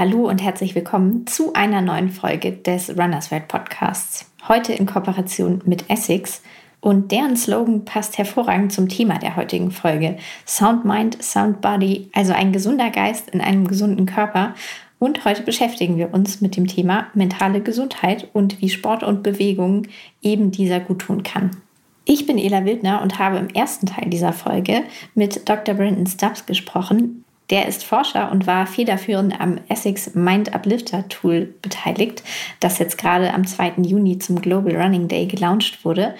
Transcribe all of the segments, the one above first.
Hallo und herzlich willkommen zu einer neuen Folge des Runners World Podcasts. Heute in Kooperation mit Essex und deren Slogan passt hervorragend zum Thema der heutigen Folge. Sound Mind, Sound Body, also ein gesunder Geist in einem gesunden Körper. Und heute beschäftigen wir uns mit dem Thema mentale Gesundheit und wie Sport und Bewegung eben dieser gut tun kann. Ich bin Ela Wildner und habe im ersten Teil dieser Folge mit Dr. Brandon Stubbs gesprochen, der ist Forscher und war federführend am Essex Mind Uplifter Tool beteiligt, das jetzt gerade am 2. Juni zum Global Running Day gelauncht wurde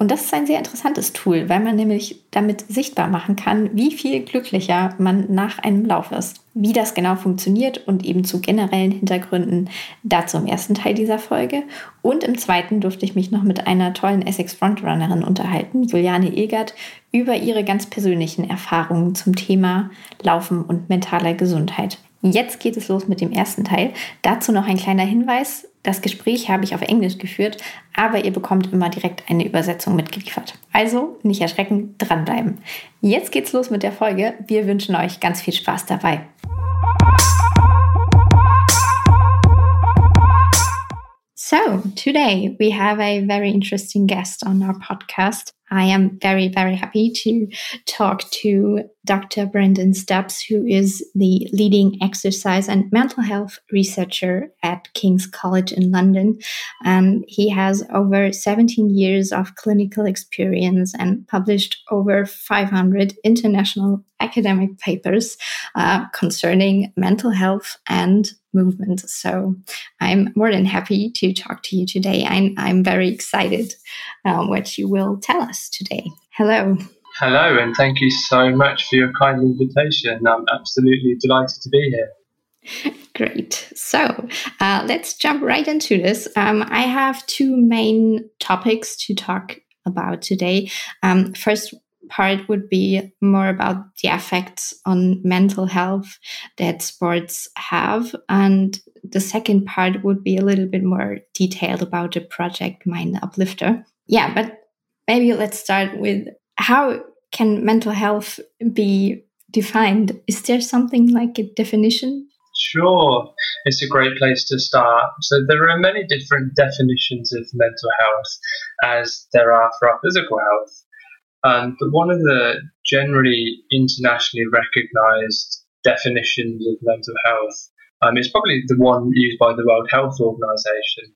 und das ist ein sehr interessantes Tool, weil man nämlich damit sichtbar machen kann, wie viel glücklicher man nach einem Lauf ist. Wie das genau funktioniert und eben zu generellen Hintergründen dazu im ersten Teil dieser Folge. Und im zweiten durfte ich mich noch mit einer tollen Essex Frontrunnerin unterhalten, Juliane Egert, über ihre ganz persönlichen Erfahrungen zum Thema Laufen und mentaler Gesundheit. Jetzt geht es los mit dem ersten Teil. Dazu noch ein kleiner Hinweis. Das Gespräch habe ich auf Englisch geführt, aber ihr bekommt immer direkt eine Übersetzung mitgeliefert. Also nicht erschrecken, dranbleiben. Jetzt geht's los mit der Folge. Wir wünschen euch ganz viel Spaß dabei. So, today we have a very interesting guest on our podcast. I am very, very happy to talk to Dr. Brendan Stubbs, who is the leading exercise and mental health researcher at King's College in London. And he has over 17 years of clinical experience and published over 500 international academic papers uh, concerning mental health and movement. So I'm more than happy to talk to you today. I'm, I'm very excited um, what you will tell us today. Hello. Hello, and thank you so much for your kind invitation. I'm absolutely delighted to be here. Great. So uh, let's jump right into this. Um, I have two main topics to talk about today. Um, first, part would be more about the effects on mental health that sports have. And the second part would be a little bit more detailed about the project Mind Uplifter. Yeah, but maybe let's start with how can mental health be defined? Is there something like a definition? Sure, it's a great place to start. So, there are many different definitions of mental health as there are for our physical health. Um, but one of the generally internationally recognized definitions of mental health um, is probably the one used by the World Health Organization,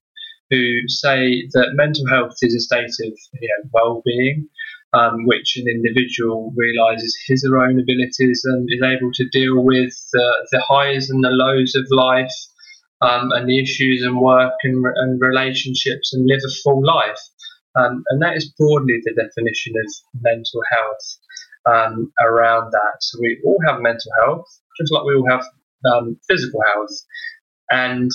who say that mental health is a state of you know, well being. Um, which an individual realizes his or her own abilities and is able to deal with the, the highs and the lows of life um, and the issues and work and, and relationships and live a full life. Um, and that is broadly the definition of mental health um, around that. So we all have mental health, just like we all have um, physical health. And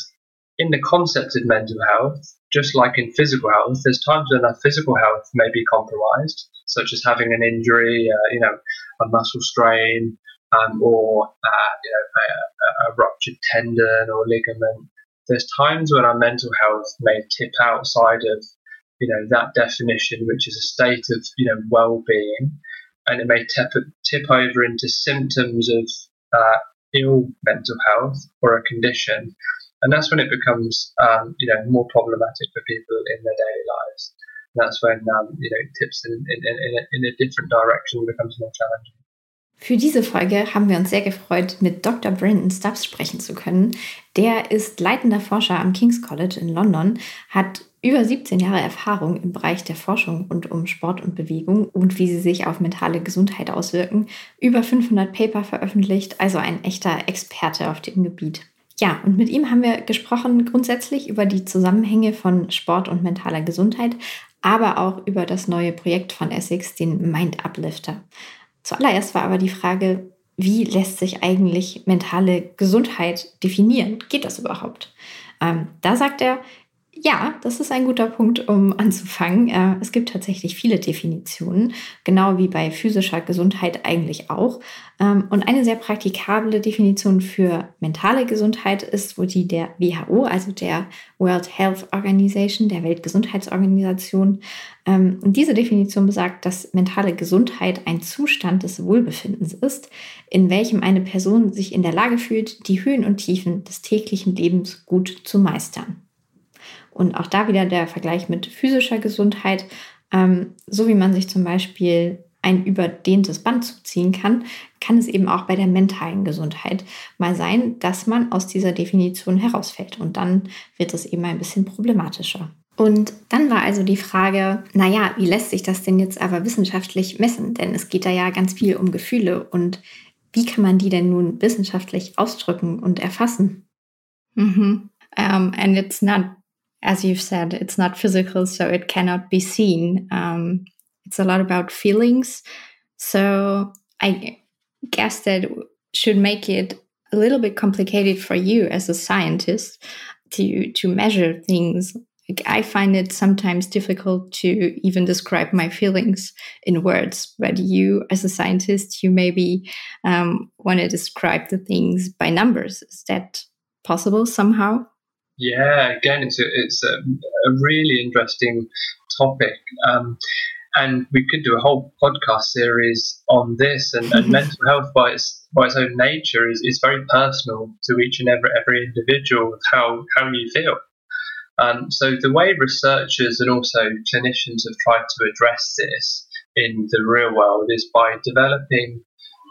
in the concept of mental health, just like in physical health, there's times when our physical health may be compromised, such as having an injury, uh, you know, a muscle strain, um, or uh, you know, a, a, ruptured tendon or ligament. There's times when our mental health may tip outside of you know that definition, which is a state of you know well-being, and it may tip tip over into symptoms of uh, ill mental health or a condition, and that's when it becomes um, you know more problematic for people in their daily lives. And that's when um, you know it tips in, in, in, a, in a different direction and becomes more challenging. Für diese Folge haben wir uns sehr gefreut, mit Dr. Brandon Stubbs sprechen zu können. Der ist leitender Forscher am King's College in London, hat über 17 Jahre Erfahrung im Bereich der Forschung rund um Sport und Bewegung und wie sie sich auf mentale Gesundheit auswirken, über 500 Paper veröffentlicht, also ein echter Experte auf dem Gebiet. Ja, und mit ihm haben wir gesprochen grundsätzlich über die Zusammenhänge von Sport und mentaler Gesundheit, aber auch über das neue Projekt von Essex, den Mind Uplifter. Zuallererst war aber die Frage, wie lässt sich eigentlich mentale Gesundheit definieren? Geht das überhaupt? Ähm, da sagt er, Ja, das ist ein guter Punkt, um anzufangen. Äh, es gibt tatsächlich viele Definitionen, genau wie bei physischer Gesundheit eigentlich auch. Ähm, und eine sehr praktikable Definition für mentale Gesundheit ist wo die der WHO, also der World Health Organization, der Weltgesundheitsorganisation. Ähm, und diese Definition besagt, dass mentale Gesundheit ein Zustand des Wohlbefindens ist, in welchem eine Person sich in der Lage fühlt, die Höhen und Tiefen des täglichen Lebens gut zu meistern. Und auch da wieder der Vergleich mit physischer Gesundheit. Ähm, so wie man sich zum Beispiel ein überdehntes Band zuziehen kann, kann es eben auch bei der mentalen Gesundheit mal sein, dass man aus dieser Definition herausfällt. Und dann wird es eben ein bisschen problematischer. Und dann war also die Frage, naja, wie lässt sich das denn jetzt aber wissenschaftlich messen? Denn es geht da ja ganz viel um Gefühle und wie kann man die denn nun wissenschaftlich ausdrücken und erfassen? -hmm. um, and it's not as you've said, it's not physical, so it cannot be seen. Um, it's a lot about feelings. So I guess that should make it a little bit complicated for you as a scientist to to measure things. Like I find it sometimes difficult to even describe my feelings in words. But you, as a scientist, you maybe um, want to describe the things by numbers. Is that possible somehow? Yeah, again, it's a, it's a, a really interesting topic. Um, and we could do a whole podcast series on this. And, and mental health, by its by its own nature, is, is very personal to each and every every individual of how how you feel. Um, so the way researchers and also clinicians have tried to address this in the real world is by developing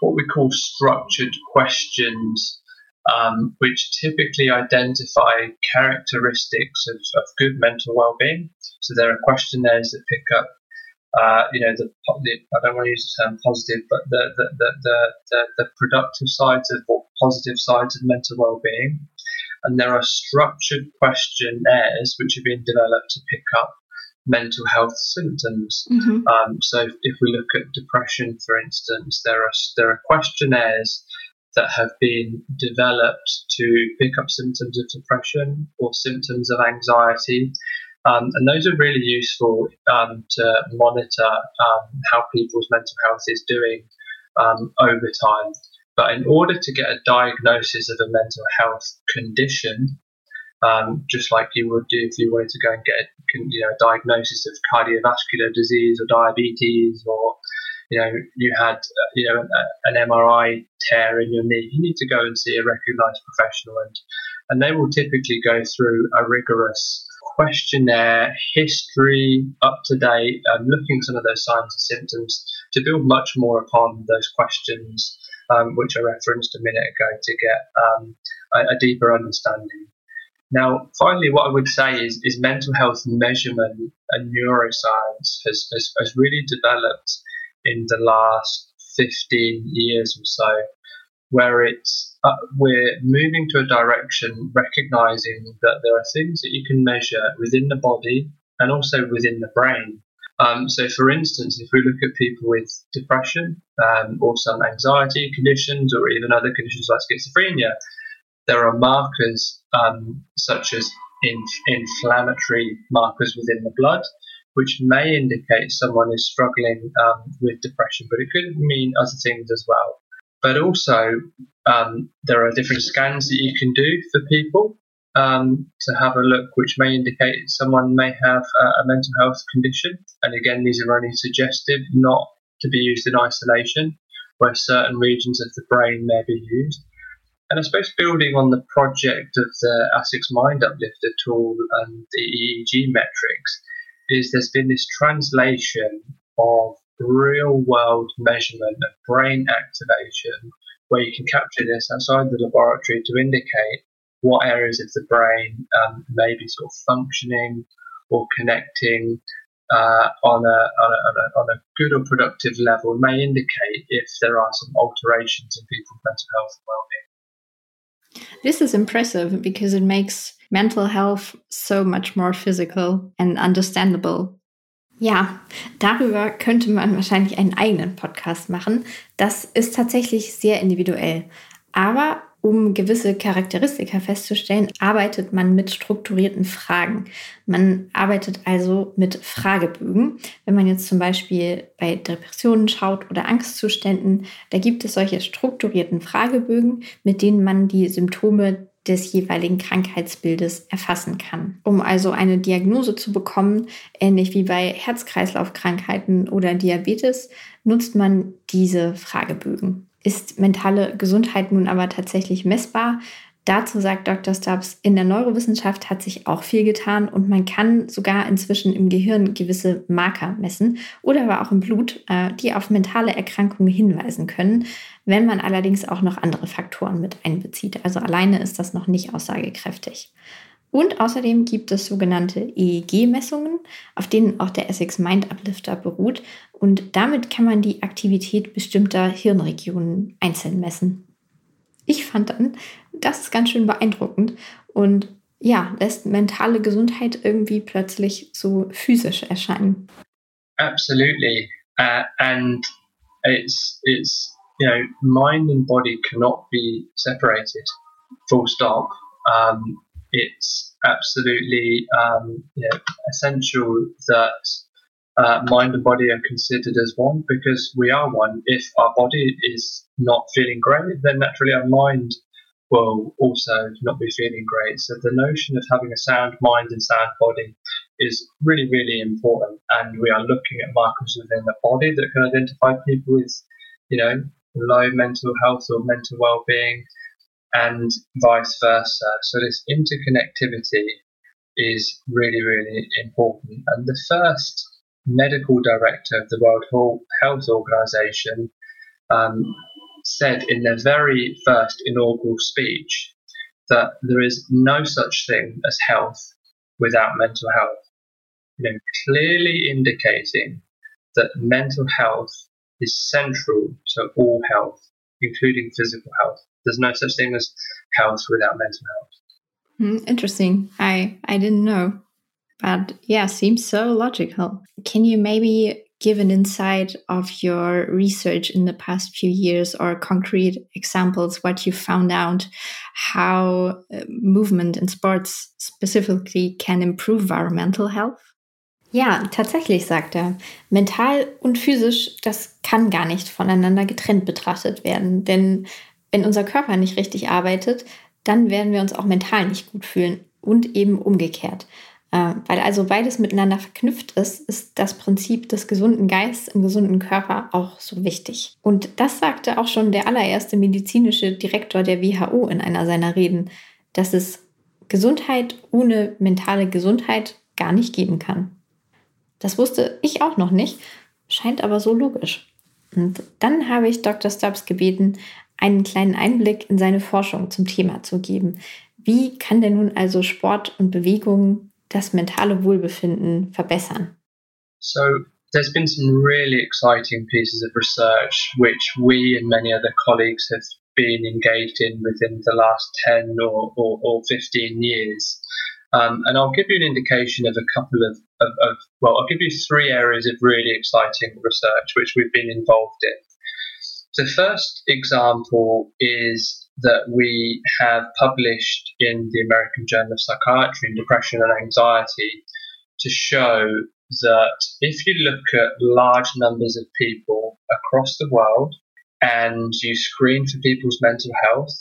what we call structured questions um, which typically identify characteristics of, of good mental well-being. So there are questionnaires that pick up, uh, you know, the, I don't want to use the term positive, but the the, the, the, the, the productive sides of or positive sides of mental well-being. And there are structured questionnaires which have been developed to pick up mental health symptoms. Mm-hmm. Um, so if we look at depression, for instance, there are there are questionnaires that have been developed to pick up symptoms of depression or symptoms of anxiety. Um, and those are really useful um, to monitor um, how people's mental health is doing um, over time. But in order to get a diagnosis of a mental health condition, um, just like you would do if you wanted to go and get you know, a diagnosis of cardiovascular disease or diabetes or you know, you had, uh, you know, an MRI tear in your knee, you need to go and see a recognised professional, and and they will typically go through a rigorous questionnaire, history, up to date, um, looking at some of those signs and symptoms to build much more upon those questions, um, which I referenced a minute ago, to get um, a, a, deeper understanding. Now, finally, what I would say is, is mental health measurement and neuroscience has, has, has really developed in the last 15 years or so, where it's uh, we're moving to a direction recognizing that there are things that you can measure within the body and also within the brain. Um, so, for instance, if we look at people with depression um, or some anxiety conditions or even other conditions like schizophrenia, there are markers um, such as inf- inflammatory markers within the blood which may indicate someone is struggling um, with depression, but it could mean other things as well. But also, um, there are different scans that you can do for people um, to have a look, which may indicate someone may have a, a mental health condition. And again, these are only suggestive, not to be used in isolation, where certain regions of the brain may be used. And I suppose building on the project of the ASICS Mind Uplifter tool and the EEG metrics, is there's been this translation of real world measurement of brain activation where you can capture this outside the laboratory to indicate what areas of the brain um, may be sort of functioning or connecting uh, on, a, on, a, on, a, on a good or productive level may indicate if there are some alterations in people's mental health and well-being. This is impressive because it makes mental health so much more physical and understandable. Ja, darüber könnte man wahrscheinlich einen eigenen Podcast machen. Das ist tatsächlich sehr individuell. Aber Um gewisse Charakteristika festzustellen, arbeitet man mit strukturierten Fragen. Man arbeitet also mit Fragebögen. Wenn man jetzt zum Beispiel bei Depressionen schaut oder Angstzuständen, da gibt es solche strukturierten Fragebögen, mit denen man die Symptome des jeweiligen Krankheitsbildes erfassen kann. Um also eine Diagnose zu bekommen, ähnlich wie bei Herz-Kreislauf-Krankheiten oder Diabetes, nutzt man diese Fragebögen. Ist mentale Gesundheit nun aber tatsächlich messbar? Dazu sagt Dr. Stubbs, in der Neurowissenschaft hat sich auch viel getan und man kann sogar inzwischen im Gehirn gewisse Marker messen oder aber auch im Blut, äh, die auf mentale Erkrankungen hinweisen können, wenn man allerdings auch noch andere Faktoren mit einbezieht. Also alleine ist das noch nicht aussagekräftig. Und außerdem gibt es sogenannte EEG-Messungen, auf denen auch der Essex Mind Uplifter beruht. Und damit kann man die Aktivität bestimmter Hirnregionen einzeln messen. Ich fand dann, das ist ganz schön beeindruckend und ja, lässt mentale Gesundheit irgendwie plötzlich so physisch erscheinen. Absolutely. Uh, and it's, it's, you know, mind and body cannot be separated, full stop. Um, it's absolutely um, you know, essential that uh, mind and body are considered as one because we are one. If our body is not feeling great, then naturally our mind will also not be feeling great. So the notion of having a sound mind and sound body is really, really important. And we are looking at markers within the body that can identify people with, you know, low mental health or mental well-being and vice versa. So this interconnectivity is really, really important. And the first medical director of the World Health Organization um, said in their very first inaugural speech that there is no such thing as health without mental health. You know, clearly indicating that mental health is central to all health, including physical health. There's no such thing as health without mental health. Mm, interesting. I I didn't know, but yeah, seems so logical. Can you maybe give an insight of your research in the past few years or concrete examples what you found out how uh, movement in sports specifically can improve our mental health Ja, tatsächlich, sagt er. Mental und physisch, das kann gar nicht voneinander getrennt betrachtet werden. Denn wenn unser Körper nicht richtig arbeitet, dann werden wir uns auch mental nicht gut fühlen und eben umgekehrt. Äh, weil also beides miteinander verknüpft ist, ist das Prinzip des gesunden Geistes im gesunden Körper auch so wichtig. Und das sagte auch schon der allererste medizinische Direktor der WHO in einer seiner Reden, dass es Gesundheit ohne mentale Gesundheit gar nicht geben kann. Das wusste ich auch noch nicht, scheint aber so logisch. Und dann habe ich Dr. Stubbs gebeten, einen kleinen Einblick in seine Forschung zum Thema zu geben. Wie kann denn nun also Sport und Bewegung das mentale Wohlbefinden verbessern? So there's been some really exciting pieces of research which we and many other colleagues have been engaged in within the last 10 or, or, or 15 years. Um, and I'll give you an indication of a couple of, of, of, well, I'll give you three areas of really exciting research which we've been involved in. The first example is that we have published in the American Journal of Psychiatry and Depression and Anxiety to show that if you look at large numbers of people across the world and you screen for people's mental health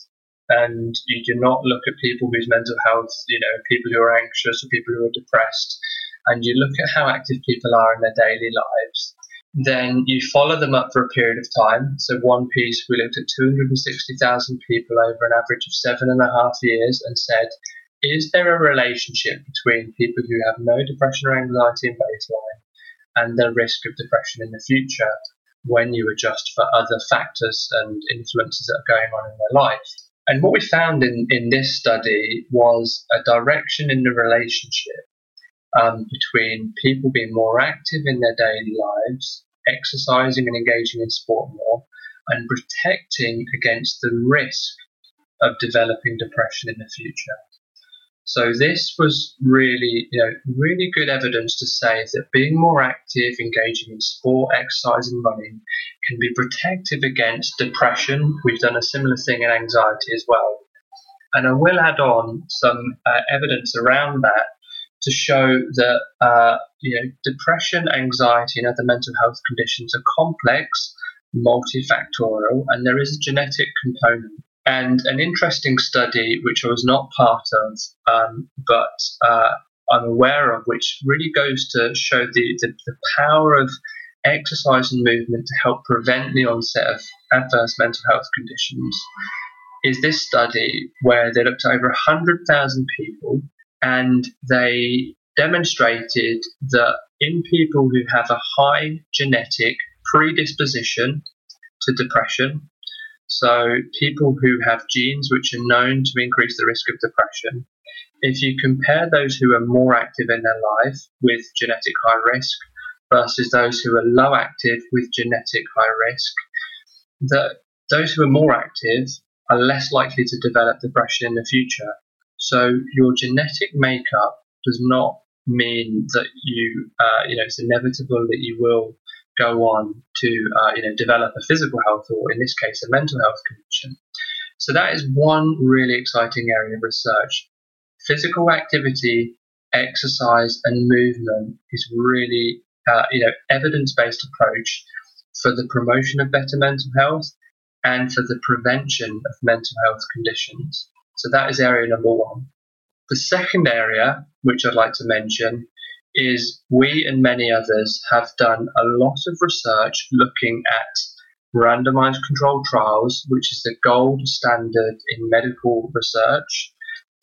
and you do not look at people whose mental health, you know, people who are anxious or people who are depressed, and you look at how active people are in their daily lives, then you follow them up for a period of time. So, one piece, we looked at 260,000 people over an average of seven and a half years and said, is there a relationship between people who have no depression or anxiety in baseline and their risk of depression in the future when you adjust for other factors and influences that are going on in their life? And what we found in, in this study was a direction in the relationship um, between people being more active in their daily lives, exercising and engaging in sport more, and protecting against the risk of developing depression in the future. So this was really, you know, really good evidence to say that being more active, engaging in sport, exercise, and running can be protective against depression. We've done a similar thing in anxiety as well. And I will add on some uh, evidence around that to show that uh, you know depression, anxiety, and other mental health conditions are complex, multifactorial, and there is a genetic component. And an interesting study, which I was not part of, um, but uh, I'm aware of, which really goes to show the, the, the power of exercise and movement to help prevent the onset of adverse mental health conditions, is this study where they looked at over 100,000 people and they demonstrated that in people who have a high genetic predisposition to depression, so people who have genes which are known to increase the risk of depression, if you compare those who are more active in their life with genetic high risk versus those who are low active with genetic high risk, that those who are more active are less likely to develop depression in the future. So your genetic makeup does not mean that you, uh, you know, it's inevitable that you will go on to, uh, you know, develop a physical health or, in this case, a mental health condition. So that is one really exciting area of research. Physical activity, exercise, and movement is really, uh, you know, evidence-based approach for the promotion of better mental health and for the prevention of mental health conditions. So that is area number one. The second area, which I'd like to mention, is we and many others have done a lot of research looking at randomized controlled trials, which is the gold standard in medical research,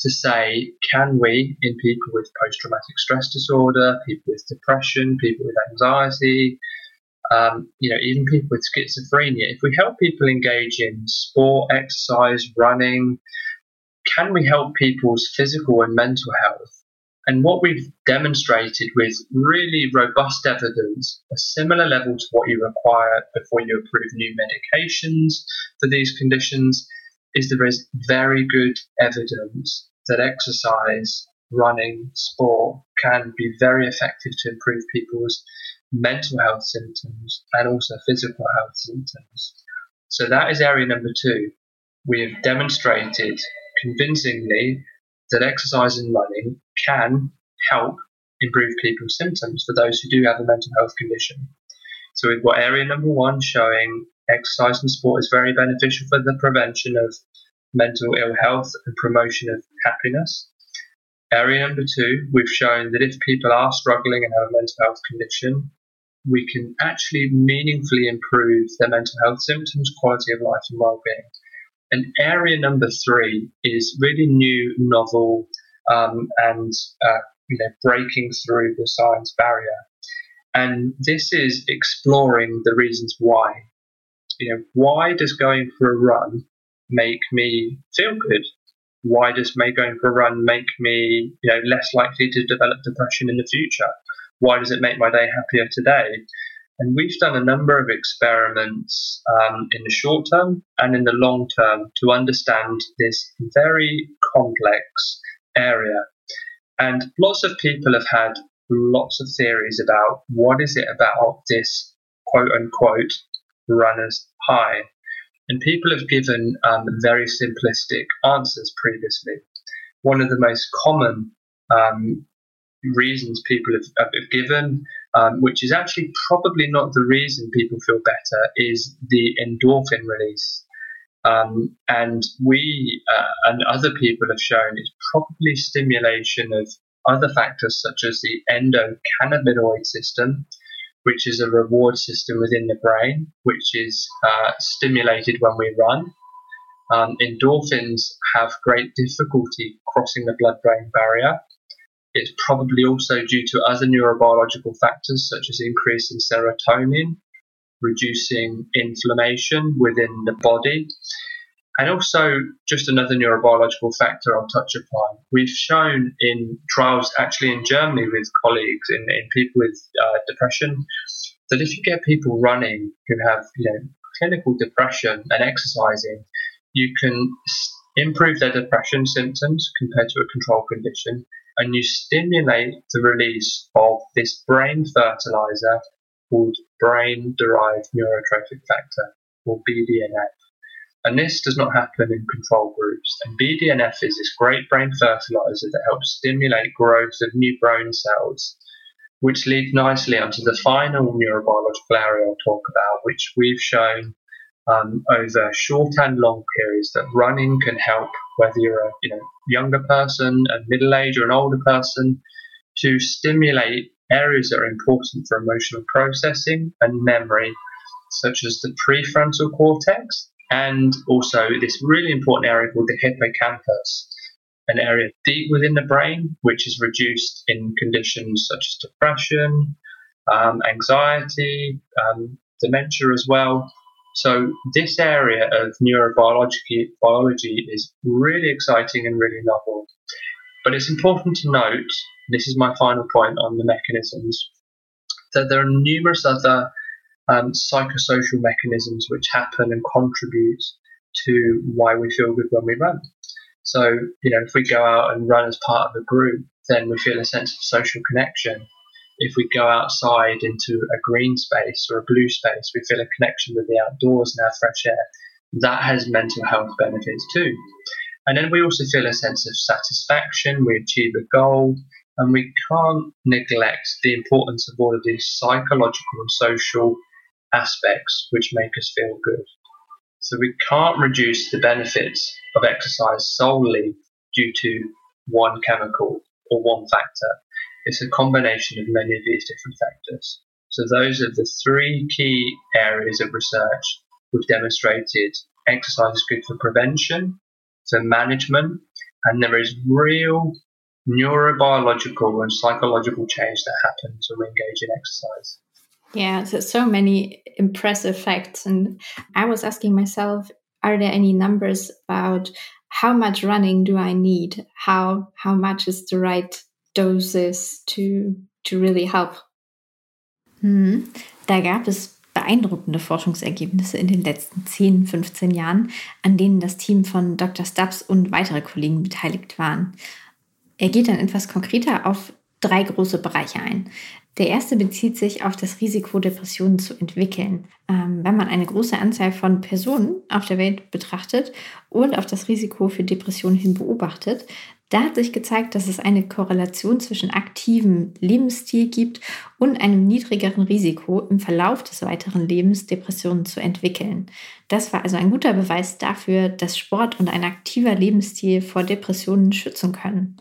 to say, can we, in people with post traumatic stress disorder, people with depression, people with anxiety, um, you know, even people with schizophrenia, if we help people engage in sport, exercise, running, can we help people's physical and mental health? And what we've demonstrated with really robust evidence, a similar level to what you require before you approve new medications for these conditions, is there is very good evidence that exercise, running, sport can be very effective to improve people's mental health symptoms and also physical health symptoms. So that is area number two. We have demonstrated convincingly that exercise and running can help improve people's symptoms for those who do have a mental health condition. So we've got area number one showing exercise and sport is very beneficial for the prevention of mental ill health and promotion of happiness. Area number two, we've shown that if people are struggling and have a mental health condition, we can actually meaningfully improve their mental health symptoms, quality of life, and well-being. And area number three is really new, novel, um, and uh, you know breaking through the science barrier. And this is exploring the reasons why. You know, why does going for a run make me feel good? Why does me going for a run make me, you know, less likely to develop depression in the future? Why does it make my day happier today? And we've done a number of experiments um, in the short term and in the long term to understand this very complex area. And lots of people have had lots of theories about what is it about this quote unquote runner's high. And people have given um, very simplistic answers previously. One of the most common um, reasons people have, have given, um, which is actually probably not the reason people feel better, is the endorphin release. Um, and we uh, and other people have shown it's probably stimulation of other factors such as the endocannabinoid system, which is a reward system within the brain, which is uh, stimulated when we run. Um, endorphins have great difficulty crossing the blood brain barrier, it's probably also due to other neurobiological factors such as increasing serotonin, reducing inflammation within the body, and also just another neurobiological factor I'll touch upon. We've shown in trials actually in Germany with colleagues in, in people with uh, depression that if you get people running who have you know clinical depression and exercising, you can improve their depression symptoms compared to a control condition, and you stimulate the release of this brain fertilizer called brain derived neurotrophic factor, or BDNF. And this does not happen in control groups. And BDNF is this great brain fertilizer that helps stimulate growth of new brain cells, which leads nicely onto the final neurobiological area I'll talk about, which we've shown um, over short and long periods that running can help whether you're a you know younger person, a middle age, or an older person, to stimulate areas that are important for emotional processing and memory, such as the prefrontal cortex and also this really important area called the hippocampus, an area deep within the brain which is reduced in conditions such as depression, um, anxiety, um, dementia as well. So this area of neurobiology biology is really exciting and really novel. But it's important to note, this is my final point on the mechanisms, that there are numerous other um, psychosocial mechanisms which happen and contribute to why we feel good when we run. So, you know, if we go out and run as part of a group, then we feel a sense of social connection. If we go outside into a green space or a blue space, we feel a connection with the outdoors and our fresh air. That has mental health benefits too. And then we also feel a sense of satisfaction, we achieve a goal, and we can't neglect the importance of all of these psychological and social aspects which make us feel good. So we can't reduce the benefits of exercise solely due to one chemical or one factor. It's a combination of many of these different factors. So those are the three key areas of research we've demonstrated exercise is good for prevention, for management, and there is real neurobiological and psychological change that happens when we engage in exercise. Yeah, so, so many impressive facts. And I was asking myself, are there any numbers about how much running do I need? How how much is the right doses to to really help? Hm. Da gab es beeindruckende Forschungsergebnisse in den letzten 10, 15 Jahren, an denen das Team von Dr. Stubbs und weitere Kollegen beteiligt waren. Er geht dann etwas konkreter auf drei große Bereiche ein. Der erste bezieht sich auf das Risiko, Depressionen zu entwickeln. Ähm, wenn man eine große Anzahl von Personen auf der Welt betrachtet und auf das Risiko für Depressionen hin beobachtet, da hat sich gezeigt, dass es eine Korrelation zwischen aktivem Lebensstil gibt und einem niedrigeren Risiko im Verlauf des weiteren Lebens Depressionen zu entwickeln. Das war also ein guter Beweis dafür, dass Sport und ein aktiver Lebensstil vor Depressionen schützen können.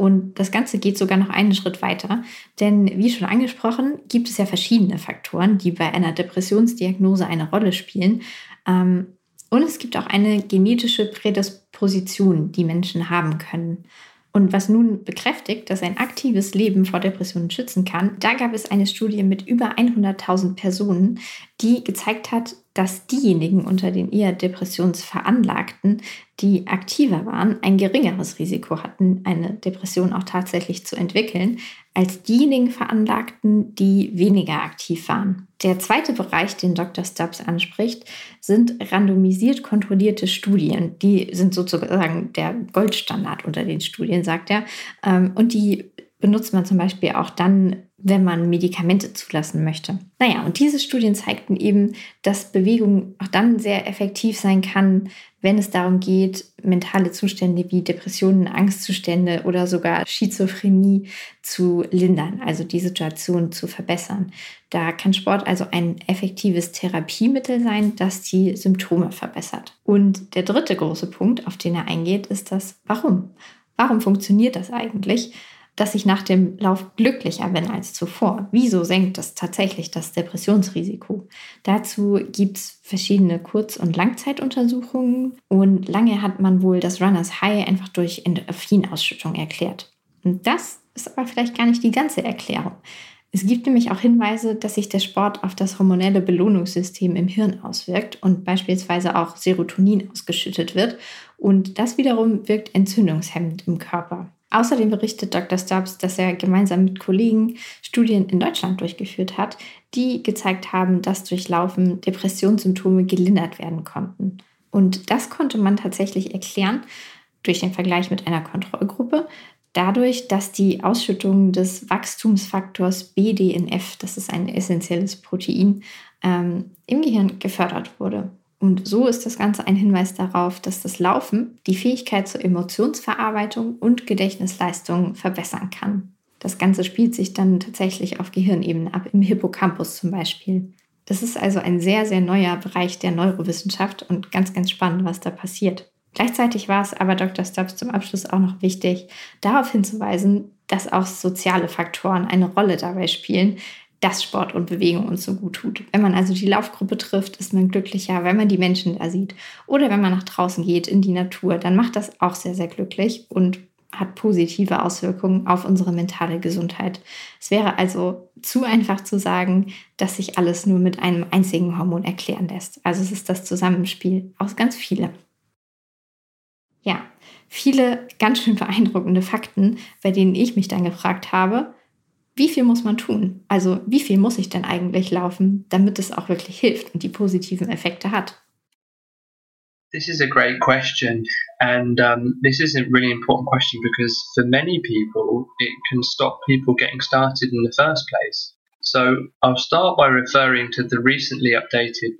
Und das Ganze geht sogar noch einen Schritt weiter, denn wie schon angesprochen, gibt es ja verschiedene Faktoren, die bei einer Depressionsdiagnose eine Rolle spielen. Ähm, und es gibt auch eine genetische Prädisposition, die Menschen haben können. Und was nun bekräftigt, dass ein aktives Leben vor Depressionen schützen kann, da gab es eine Studie mit über 100.000 Personen, die gezeigt hat, dass diejenigen unter den eher Depressionsveranlagten, die aktiver waren, ein geringeres Risiko hatten, eine Depression auch tatsächlich zu entwickeln, als diejenigen Veranlagten, die weniger aktiv waren. Der zweite Bereich, den Dr. Stubbs anspricht, sind randomisiert kontrollierte Studien. Die sind sozusagen der Goldstandard unter den Studien, sagt er. Ähm, und die benutzt man zum Beispiel auch dann, wenn man Medikamente zulassen möchte. Naja, und diese Studien zeigten eben, dass Bewegung auch dann sehr effektiv sein kann, wenn es darum geht, mentale Zustände wie Depressionen, Angstzustände oder sogar Schizophrenie zu lindern, also die Situation zu verbessern. Da kann Sport also ein effektives Therapiemittel sein, das die Symptome verbessert. Und der dritte große Punkt, auf den er eingeht, ist das Warum. Warum funktioniert das eigentlich? Dass ich nach dem Lauf glücklicher bin als zuvor. Wieso senkt das tatsächlich das Depressionsrisiko? Dazu gibt es verschiedene Kurz- und Langzeituntersuchungen und lange hat man wohl das Runners High einfach durch Endorphinausschüttung erklärt. Und das ist aber vielleicht gar nicht die ganze Erklärung. Es gibt nämlich auch Hinweise, dass sich der Sport auf das hormonelle Belohnungssystem im Hirn auswirkt und beispielsweise auch Serotonin ausgeschüttet wird. Und das wiederum wirkt entzündungshemmend im Körper. Außerdem berichtet Dr. Stubbs, dass er gemeinsam mit Kollegen Studien in Deutschland durchgeführt hat, die gezeigt haben, dass durch Laufen Depressionssymptome gelindert werden konnten. Und das konnte man tatsächlich erklären durch den Vergleich mit einer Kontrollgruppe, dadurch, dass die Ausschüttung des Wachstumsfaktors BDNF, das ist ein essentielles Protein, ähm, im Gehirn gefördert wurde. Und so ist das Ganze ein Hinweis darauf, dass das Laufen die Fähigkeit zur Emotionsverarbeitung und Gedächtnisleistung verbessern kann. Das Ganze spielt sich dann tatsächlich auf Gehirnebene ab, im Hippocampus zum Beispiel. Das ist also ein sehr, sehr neuer Bereich der Neurowissenschaft und ganz, ganz spannend, was da passiert. Gleichzeitig war es aber Dr. Stubbs zum Abschluss auch noch wichtig, darauf hinzuweisen, dass auch soziale Faktoren eine Rolle dabei spielen, dass Sport und Bewegung uns so gut tut. Wenn man also die Laufgruppe trifft, ist man glücklicher, wenn man die Menschen da sieht. Oder wenn man nach draußen geht in die Natur, dann macht das auch sehr, sehr glücklich und hat positive Auswirkungen auf unsere mentale Gesundheit. Es wäre also zu einfach zu sagen, dass sich alles nur mit einem einzigen Hormon erklären lässt. Also es ist das Zusammenspiel aus ganz vielen. Ja, viele ganz schön beeindruckende Fakten, bei denen ich mich dann gefragt habe, wie viel muss man tun? Also wie viel muss ich denn eigentlich laufen, damit es auch wirklich hilft und die positiven Effekte hat? This is a great question, and um, this is a really important question because for many people, it can stop people getting started in the first place. So I'll start by referring to the recently updated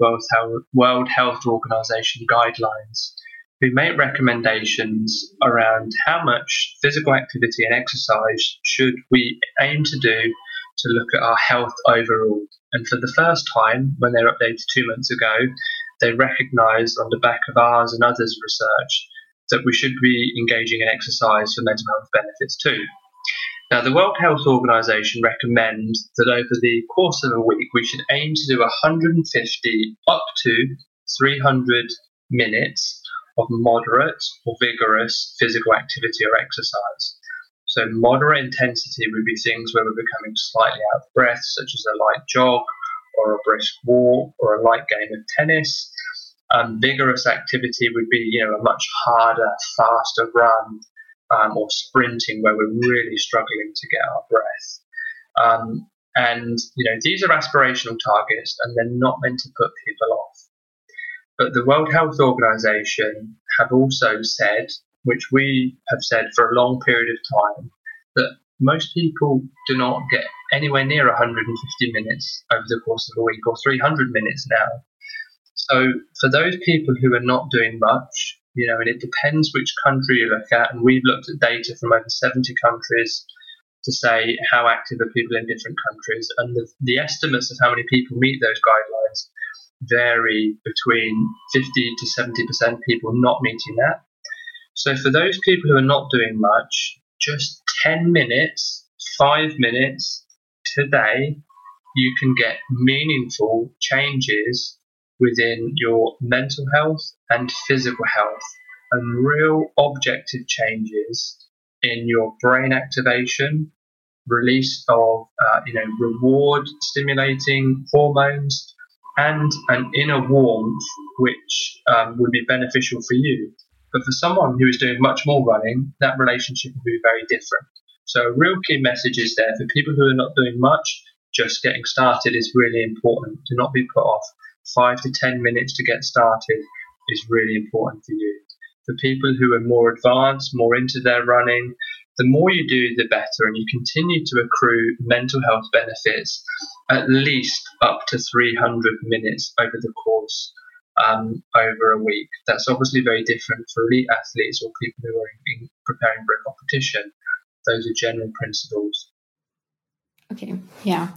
World Health Organization guidelines who make recommendations around how much physical activity and exercise should we aim to do to look at our health overall. And for the first time, when they were updated two months ago, they recognised on the back of ours and others' research that we should be engaging in exercise for mental health benefits too. Now, the World Health Organization recommends that over the course of a week, we should aim to do 150 up to 300 minutes of moderate or vigorous physical activity or exercise. So, moderate intensity would be things where we're becoming slightly out of breath, such as a light jog or a brisk walk or a light game of tennis. Um, vigorous activity would be, you know, a much harder, faster run um, or sprinting where we're really struggling to get our breath. Um, and you know, these are aspirational targets, and they're not meant to put people off. But the World Health Organization have also said, which we have said for a long period of time, that most people do not get anywhere near 150 minutes over the course of a week or 300 minutes now. So for those people who are not doing much, you know, and it depends which country you look at, and we've looked at data from over 70 countries to say how active are people in different countries, and the, the estimates of how many people meet those guidelines vary between 50 to 70% people not meeting that. So for those people who are not doing much, just 10 minutes, five minutes today, you can get meaningful changes within your mental health and physical health and real objective changes in your brain activation, release of uh, you know reward stimulating hormones, and an inner warmth which um, would be beneficial for you. But for someone who is doing much more running, that relationship will be very different. So, a real key message is there for people who are not doing much, just getting started is really important. Do not be put off. Five to ten minutes to get started is really important for you. For people who are more advanced, more into their running, the more you do, the better, and you continue to accrue mental health benefits at least up to 300 minutes over the course um, over a week. That's obviously very different for elite athletes or people who are in, preparing for a competition. Those are general principles. Okay, yeah.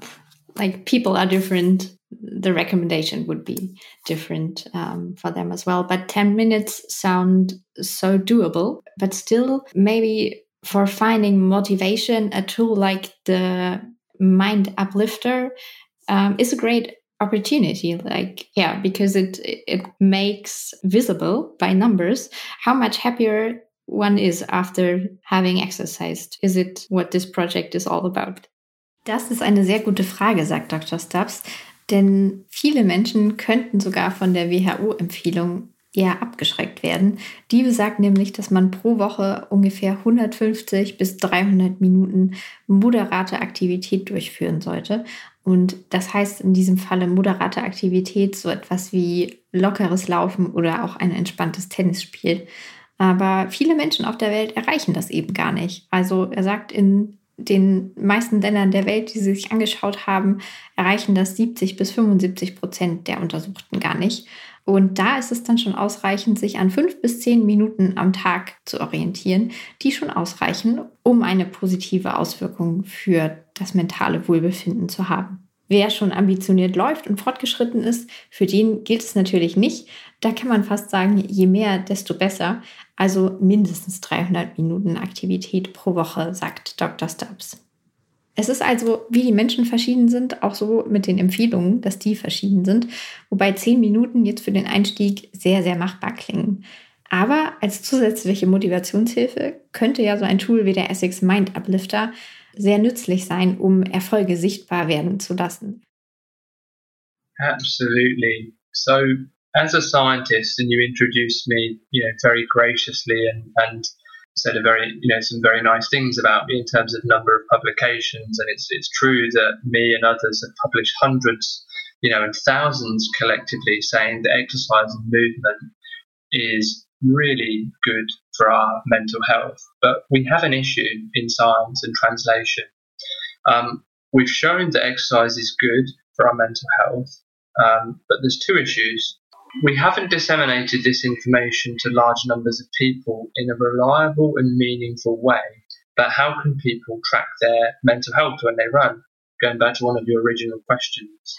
Like people are different. The recommendation would be different um, for them as well. But 10 minutes sound so doable, but still, maybe for finding motivation, a tool like the Mind Uplifter um, is a great opportunity like yeah because it it makes visible by numbers how much happier one is after having exercised is it what this project is all about das ist eine sehr gute Frage sagt Dr. Stubbs denn viele Menschen könnten sogar von der WHO-Empfehlung eher abgeschreckt werden. Die besagt nämlich, dass man pro Woche ungefähr 150 bis 300 Minuten moderate Aktivität durchführen sollte. Und das heißt in diesem Falle moderate Aktivität, so etwas wie lockeres Laufen oder auch ein entspanntes Tennisspiel. Aber viele Menschen auf der Welt erreichen das eben gar nicht. Also er sagt, in den meisten Ländern der Welt, die sie sich angeschaut haben, erreichen das 70 bis 75 Prozent der Untersuchten gar nicht. Und da ist es dann schon ausreichend, sich an fünf bis zehn Minuten am Tag zu orientieren, die schon ausreichen, um eine positive Auswirkung für das mentale Wohlbefinden zu haben. Wer schon ambitioniert läuft und fortgeschritten ist, für den gilt es natürlich nicht. Da kann man fast sagen, je mehr, desto besser. Also mindestens 300 Minuten Aktivität pro Woche, sagt Dr. Stubbs. Es ist also, wie die Menschen verschieden sind, auch so mit den Empfehlungen, dass die verschieden sind, wobei 10 Minuten jetzt für den Einstieg sehr, sehr machbar klingen. Aber als zusätzliche Motivationshilfe könnte ja so ein Tool wie der Essex Mind Uplifter sehr nützlich sein, um Erfolge sichtbar werden zu lassen. Absolutely. So, as a scientist, and you introduced me, you know, very graciously and, and said a very, you know, some very nice things about me in terms of number of publications. And it's it's true that me and others have published hundreds, you know, and thousands collectively saying that exercise and movement is really good for our mental health. But we have an issue in science and translation. Um, we've shown that exercise is good for our mental health, um, but there's two issues we haven't disseminated this information to large numbers of people in a reliable and meaningful way. But how can people track their mental health when they run? Going back to one of your original questions.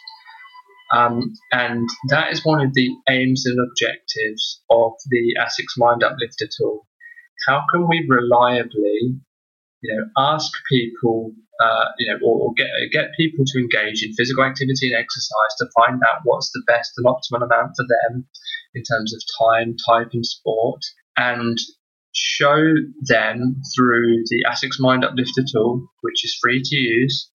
Um, and that is one of the aims and objectives of the ASICS Mind Uplifter tool. How can we reliably, you know, ask people uh, you know, or, or, get get people to engage in physical activity and exercise to find out what's the best and optimal amount for them in terms of time, type, and sport, and show them through the ASICS Mind Uplifter tool, which is free to use,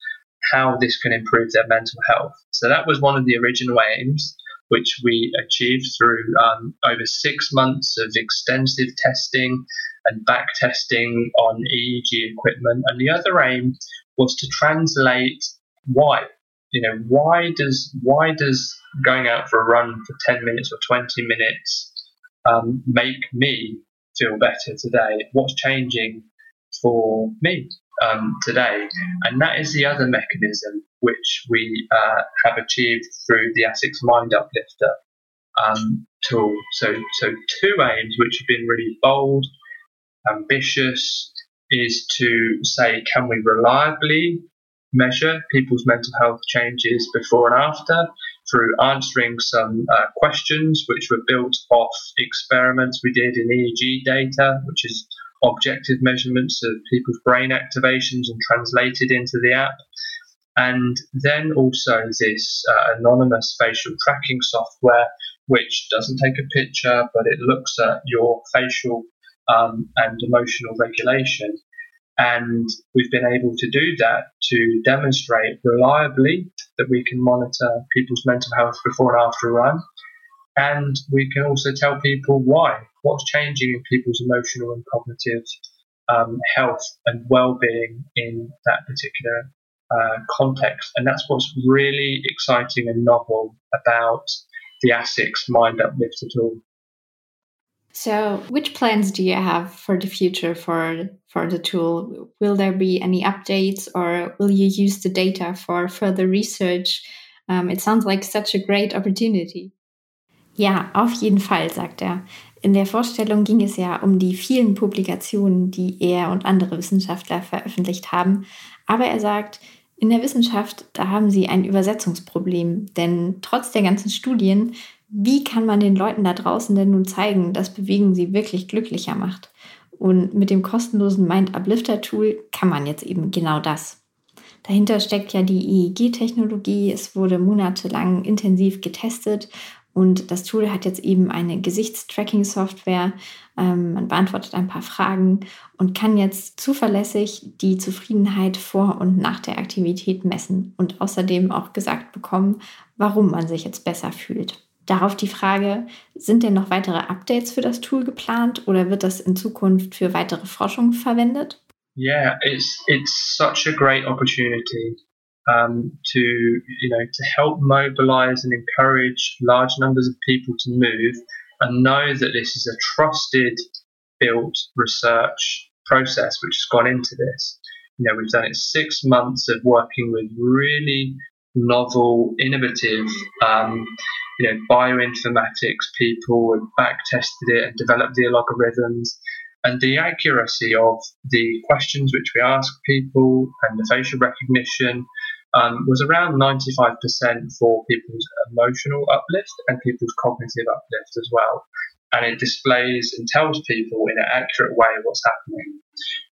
how this can improve their mental health. So that was one of the original aims, which we achieved through um, over six months of extensive testing and back testing on EEG equipment. And the other aim was to translate why. You know, why does why does going out for a run for ten minutes or twenty minutes um, make me feel better today? What's changing for me um, today? And that is the other mechanism which we uh, have achieved through the ASICS Mind Uplifter um, tool. So, so two aims which have been really bold, ambitious, is to say, can we reliably measure people's mental health changes before and after through answering some uh, questions which were built off experiments we did in EEG data, which is objective measurements of people's brain activations and translated into the app. And then also this uh, anonymous facial tracking software, which doesn't take a picture, but it looks at your facial um, and emotional regulation. And we've been able to do that to demonstrate reliably that we can monitor people's mental health before and after a run. And we can also tell people why, what's changing in people's emotional and cognitive um, health and well-being in that particular uh, context. And that's what's really exciting and novel about the ASICS Mind Uplift tool. So, which plans do you have for the future for for the tool? Will there be any updates, or will you use the data for further research? Um, it sounds like such a great opportunity. Ja, auf jeden Fall, sagt er. In der Vorstellung ging es ja um die vielen Publikationen, die er und andere Wissenschaftler veröffentlicht haben. Aber er sagt, in der Wissenschaft, da haben sie ein Übersetzungsproblem, denn trotz der ganzen Studien wie kann man den Leuten da draußen denn nun zeigen, dass Bewegen sie wirklich glücklicher macht? Und mit dem kostenlosen Mind Uplifter Tool kann man jetzt eben genau das. Dahinter steckt ja die EEG-Technologie. Es wurde monatelang intensiv getestet und das Tool hat jetzt eben eine Gesichtstracking-Software. Ähm, man beantwortet ein paar Fragen und kann jetzt zuverlässig die Zufriedenheit vor und nach der Aktivität messen und außerdem auch gesagt bekommen, warum man sich jetzt besser fühlt. Darauf die Frage, sind denn noch weitere Updates für das Tool geplant oder wird das in Zukunft für weitere Forschung verwendet? Yeah, it's it's such a great opportunity. Um, to you know to help mobilize and encourage large numbers of people to move and know that this is a trusted built research process which has gone into this. You know, we've done it six months of working with really novel, innovative, um, you know, bioinformatics people and back tested it and developed the algorithms. And the accuracy of the questions which we ask people and the facial recognition um, was around 95% for people's emotional uplift and people's cognitive uplift as well. And it displays and tells people in an accurate way what's happening.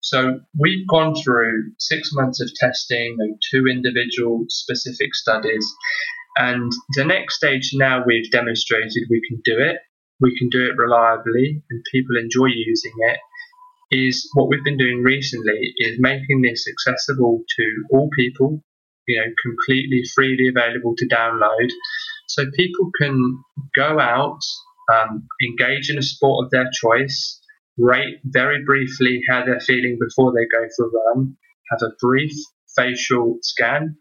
So we've gone through six months of testing and two individual specific studies. And the next stage now we've demonstrated we can do it, we can do it reliably, and people enjoy using it. Is what we've been doing recently is making this accessible to all people, you know, completely freely available to download. So people can go out, um, engage in a sport of their choice, rate very briefly how they're feeling before they go for a run, have a brief facial scan,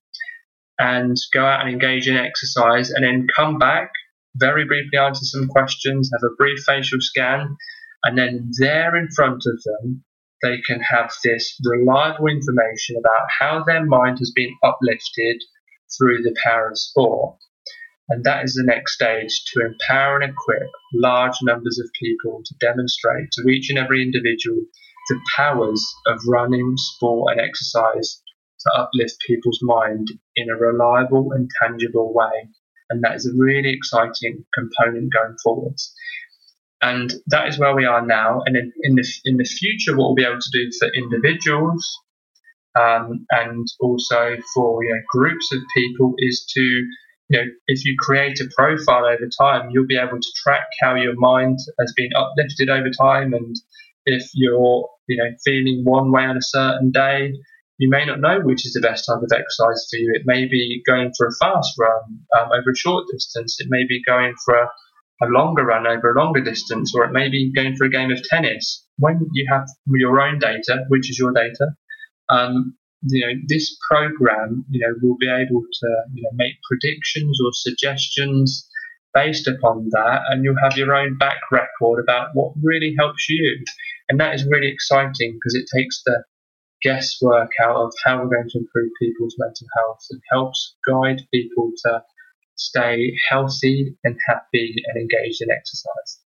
and go out and engage in exercise, and then come back, very briefly answer some questions, have a brief facial scan, and then there in front of them, they can have this reliable information about how their mind has been uplifted through the power of sport. And that is the next stage to empower and equip large numbers of people to demonstrate to each and every individual the powers of running, sport, and exercise to uplift people's mind in a reliable and tangible way. And that is a really exciting component going forwards. And that is where we are now. And in, in the in the future, what we'll be able to do for individuals um, and also for you know, groups of people is to you know, if you create a profile over time, you'll be able to track how your mind has been uplifted over time. And if you're, you know, feeling one way on a certain day, you may not know which is the best type of exercise for you. It may be going for a fast run um, over a short distance. It may be going for a, a longer run over a longer distance, or it may be going for a game of tennis. When you have your own data, which is your data, um, you know, this program, you know, will be able to, you know, make predictions or suggestions based upon that, and you'll have your own back record about what really helps you. And that is really exciting because it takes the guesswork out of how we're going to improve people's mental health and helps guide people to stay healthy and happy and engaged in exercise.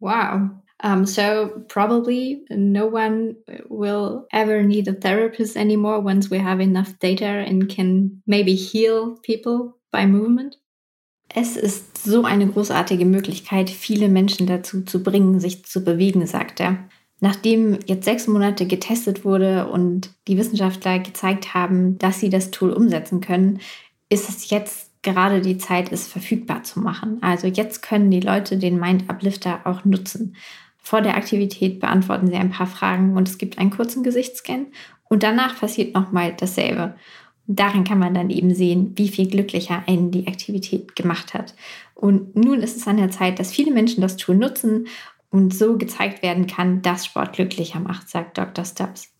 Wow. Um, so probably no one will ever need a therapist anymore once we have enough data and can maybe heal people by movement. Es ist so eine großartige Möglichkeit, viele Menschen dazu zu bringen, sich zu bewegen, sagt er. Nachdem jetzt sechs Monate getestet wurde und die Wissenschaftler gezeigt haben, dass sie das Tool umsetzen können, ist es jetzt gerade die Zeit, es verfügbar zu machen. Also jetzt können die Leute den Mind Uplifter auch nutzen. Vor der Aktivität beantworten sie ein paar Fragen und es gibt einen kurzen Gesichtsscan und danach passiert nochmal dasselbe. Darin kann man dann eben sehen, wie viel glücklicher einen die Aktivität gemacht hat. Und nun ist es an der Zeit, dass viele Menschen das Tool nutzen und so gezeigt werden kann, dass Sport glücklicher macht, sagt Dr. Stubbs.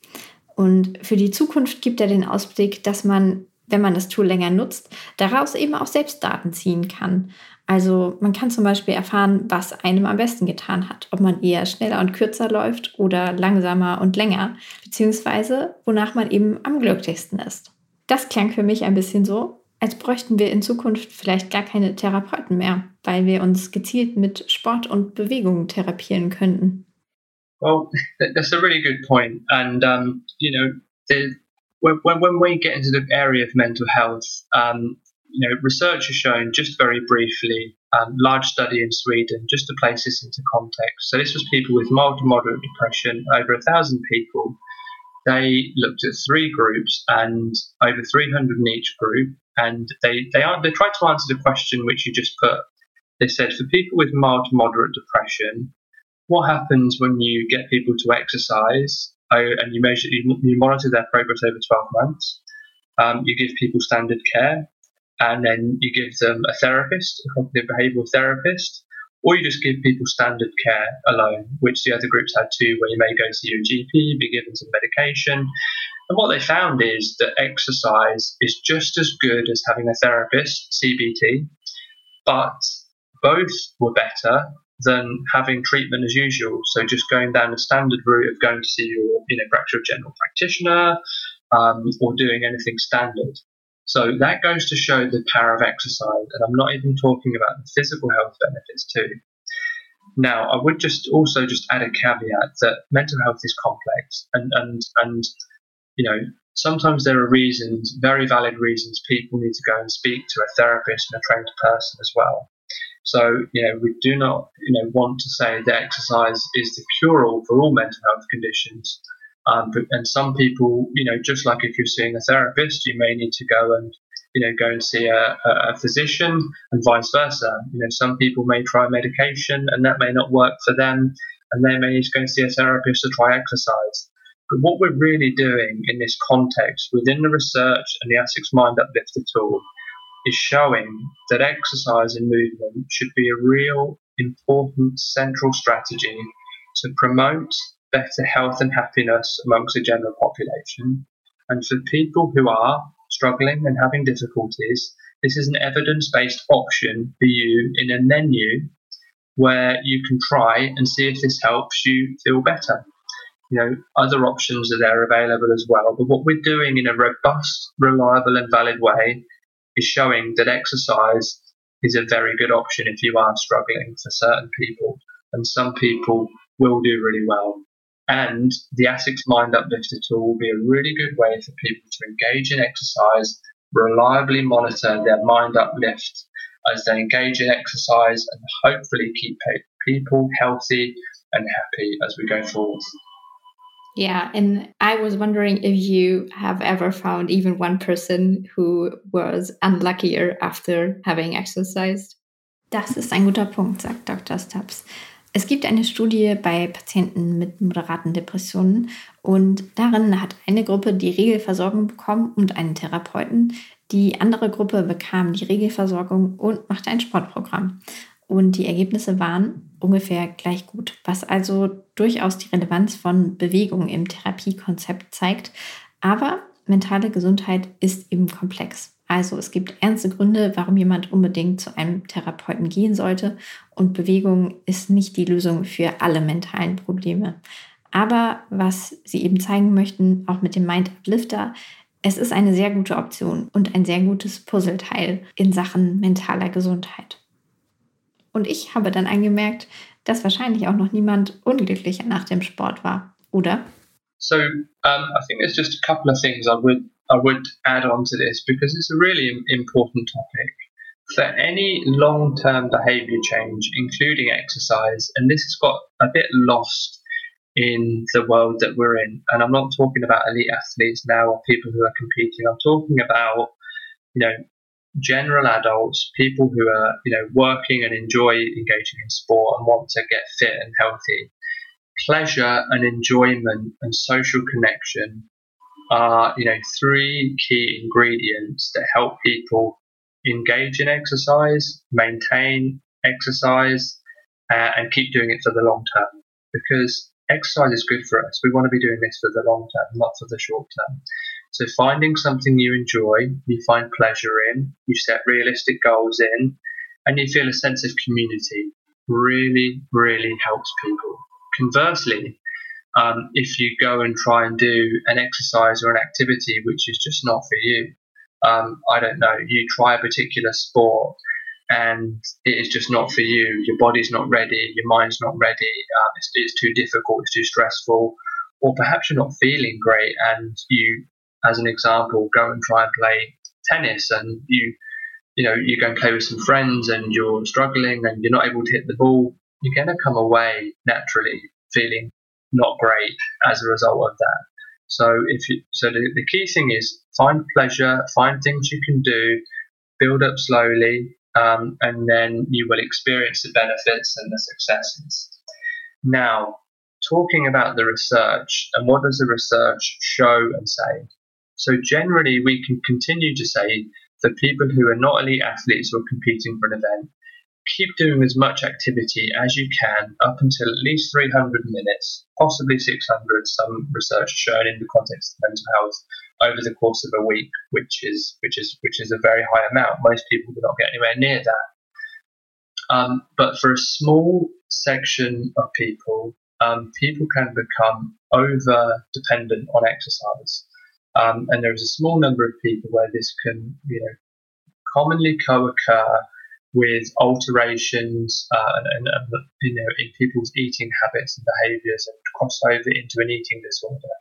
Und für die Zukunft gibt er den Ausblick, dass man, wenn man das Tool länger nutzt, daraus eben auch selbst Daten ziehen kann. Also man kann zum Beispiel erfahren, was einem am besten getan hat, ob man eher schneller und kürzer läuft oder langsamer und länger, beziehungsweise wonach man eben am glücklichsten ist. Das klang für mich ein bisschen so, als bräuchten wir in Zukunft vielleicht gar keine Therapeuten mehr, weil wir uns gezielt mit Sport und Bewegung therapieren könnten. Well, that's a really good point. And, um, you know, the, when, when we get into the area of mental health, um, you know, research has shown, just very briefly, um, large study in Sweden, just to place this into context. So this was people with mild to moderate depression, over a thousand people. They looked at three groups and over 300 in each group, and they they they tried to answer the question which you just put. They said for people with mild to moderate depression, what happens when you get people to exercise and you measure you, you monitor their progress over 12 months? Um, you give people standard care and then you give them a therapist, a cognitive behavioural therapist, or you just give people standard care alone, which the other groups had too, where you may go see your GP, be given some medication, And what they found is that exercise is just as good as having a therapist, CBT, but both were better than having treatment as usual. So just going down the standard route of going to see your, you know, your general practitioner um, or doing anything standard. So that goes to show the power of exercise, and I'm not even talking about the physical health benefits too. Now, I would just also just add a caveat that mental health is complex, and and and you know sometimes there are reasons, very valid reasons, people need to go and speak to a therapist and a trained person as well. So, you know, we do not, you know, want to say that exercise is the cure-all for all mental health conditions. Um, but, and some people, you know, just like if you're seeing a therapist, you may need to go and, you know, go and see a, a physician and vice versa. You know, some people may try medication and that may not work for them, and they may need to go and see a therapist to try exercise. But what we're really doing in this context within the research and the ASICS Mind Uplifter tool is showing that exercise and movement should be a real important central strategy to promote better health and happiness amongst the general population. And for people who are struggling and having difficulties, this is an evidence based option for you in a menu where you can try and see if this helps you feel better. You know, other options are there available as well. But what we're doing in a robust, reliable, and valid way is showing that exercise is a very good option if you are struggling for certain people, and some people will do really well. And the ASICS Mind Uplifter tool will be a really good way for people to engage in exercise, reliably monitor their mind uplift as they engage in exercise, and hopefully keep people healthy and happy as we go forward. Yeah, and I was wondering if you have ever found even one person who was unluckier after having exercised. Das ist ein guter Punkt, sagt Dr. Stubbs. Es gibt eine Studie bei Patienten mit moderaten Depressionen und darin hat eine Gruppe die Regelversorgung bekommen und einen Therapeuten. Die andere Gruppe bekam die Regelversorgung und machte ein Sportprogramm. Und die Ergebnisse waren ungefähr gleich gut, was also durchaus die Relevanz von Bewegung im Therapiekonzept zeigt. Aber mentale Gesundheit ist eben komplex. Also es gibt ernste Gründe, warum jemand unbedingt zu einem Therapeuten gehen sollte. Und Bewegung ist nicht die Lösung für alle mentalen Probleme. Aber was Sie eben zeigen möchten, auch mit dem Mind Uplifter, es ist eine sehr gute Option und ein sehr gutes Puzzleteil in Sachen mentaler Gesundheit. Und ich habe dann angemerkt, dass wahrscheinlich auch noch niemand unglücklicher nach dem Sport war, oder? So um, I think there's just a couple of things I would I would add on to this because it's a really important topic. For any long-term behavior change, including exercise, and this has got a bit lost in the world that we're in. And I'm not talking about elite athletes now or people who are competing. I'm talking about, you know, general adults, people who are you know working and enjoy engaging in sport and want to get fit and healthy, pleasure and enjoyment and social connection are you know three key ingredients that help people engage in exercise, maintain exercise, uh, and keep doing it for the long term. Because exercise is good for us. We want to be doing this for the long term, not for the short term. So finding something you enjoy, you find pleasure in, you set realistic goals in, and you feel a sense of community really, really helps people. Conversely, um, if you go and try and do an exercise or an activity which is just not for you, um, I don't know, you try a particular sport and it is just not for you, your body's not ready, your mind's not ready, uh, it's, it's too difficult, it's too stressful, or perhaps you're not feeling great and you as an example, go and try and play tennis and you you know, you go and play with some friends and you're struggling and you're not able to hit the ball, you're going to come away naturally feeling not great as a result of that. So if you, so the, the key thing is find pleasure, find things you can do, build up slowly, um, and then you will experience the benefits and the successes. Now, talking about the research and what does the research show and say? So generally, we can continue to say that people who are not elite athletes or competing for an event, keep doing as much activity as you can up until at least 300 minutes, possibly 600. Some research shown in the context of mental health over the course of a week, which is which is which is a very high amount. Most people do not get anywhere near that. Um, but for a small section of people, um, people can become over dependent on exercise. Um, and there is a small number of people where this can, you know, commonly co-occur with alterations uh, and, and, you know in people's eating habits and behaviours and cross over into an eating disorder.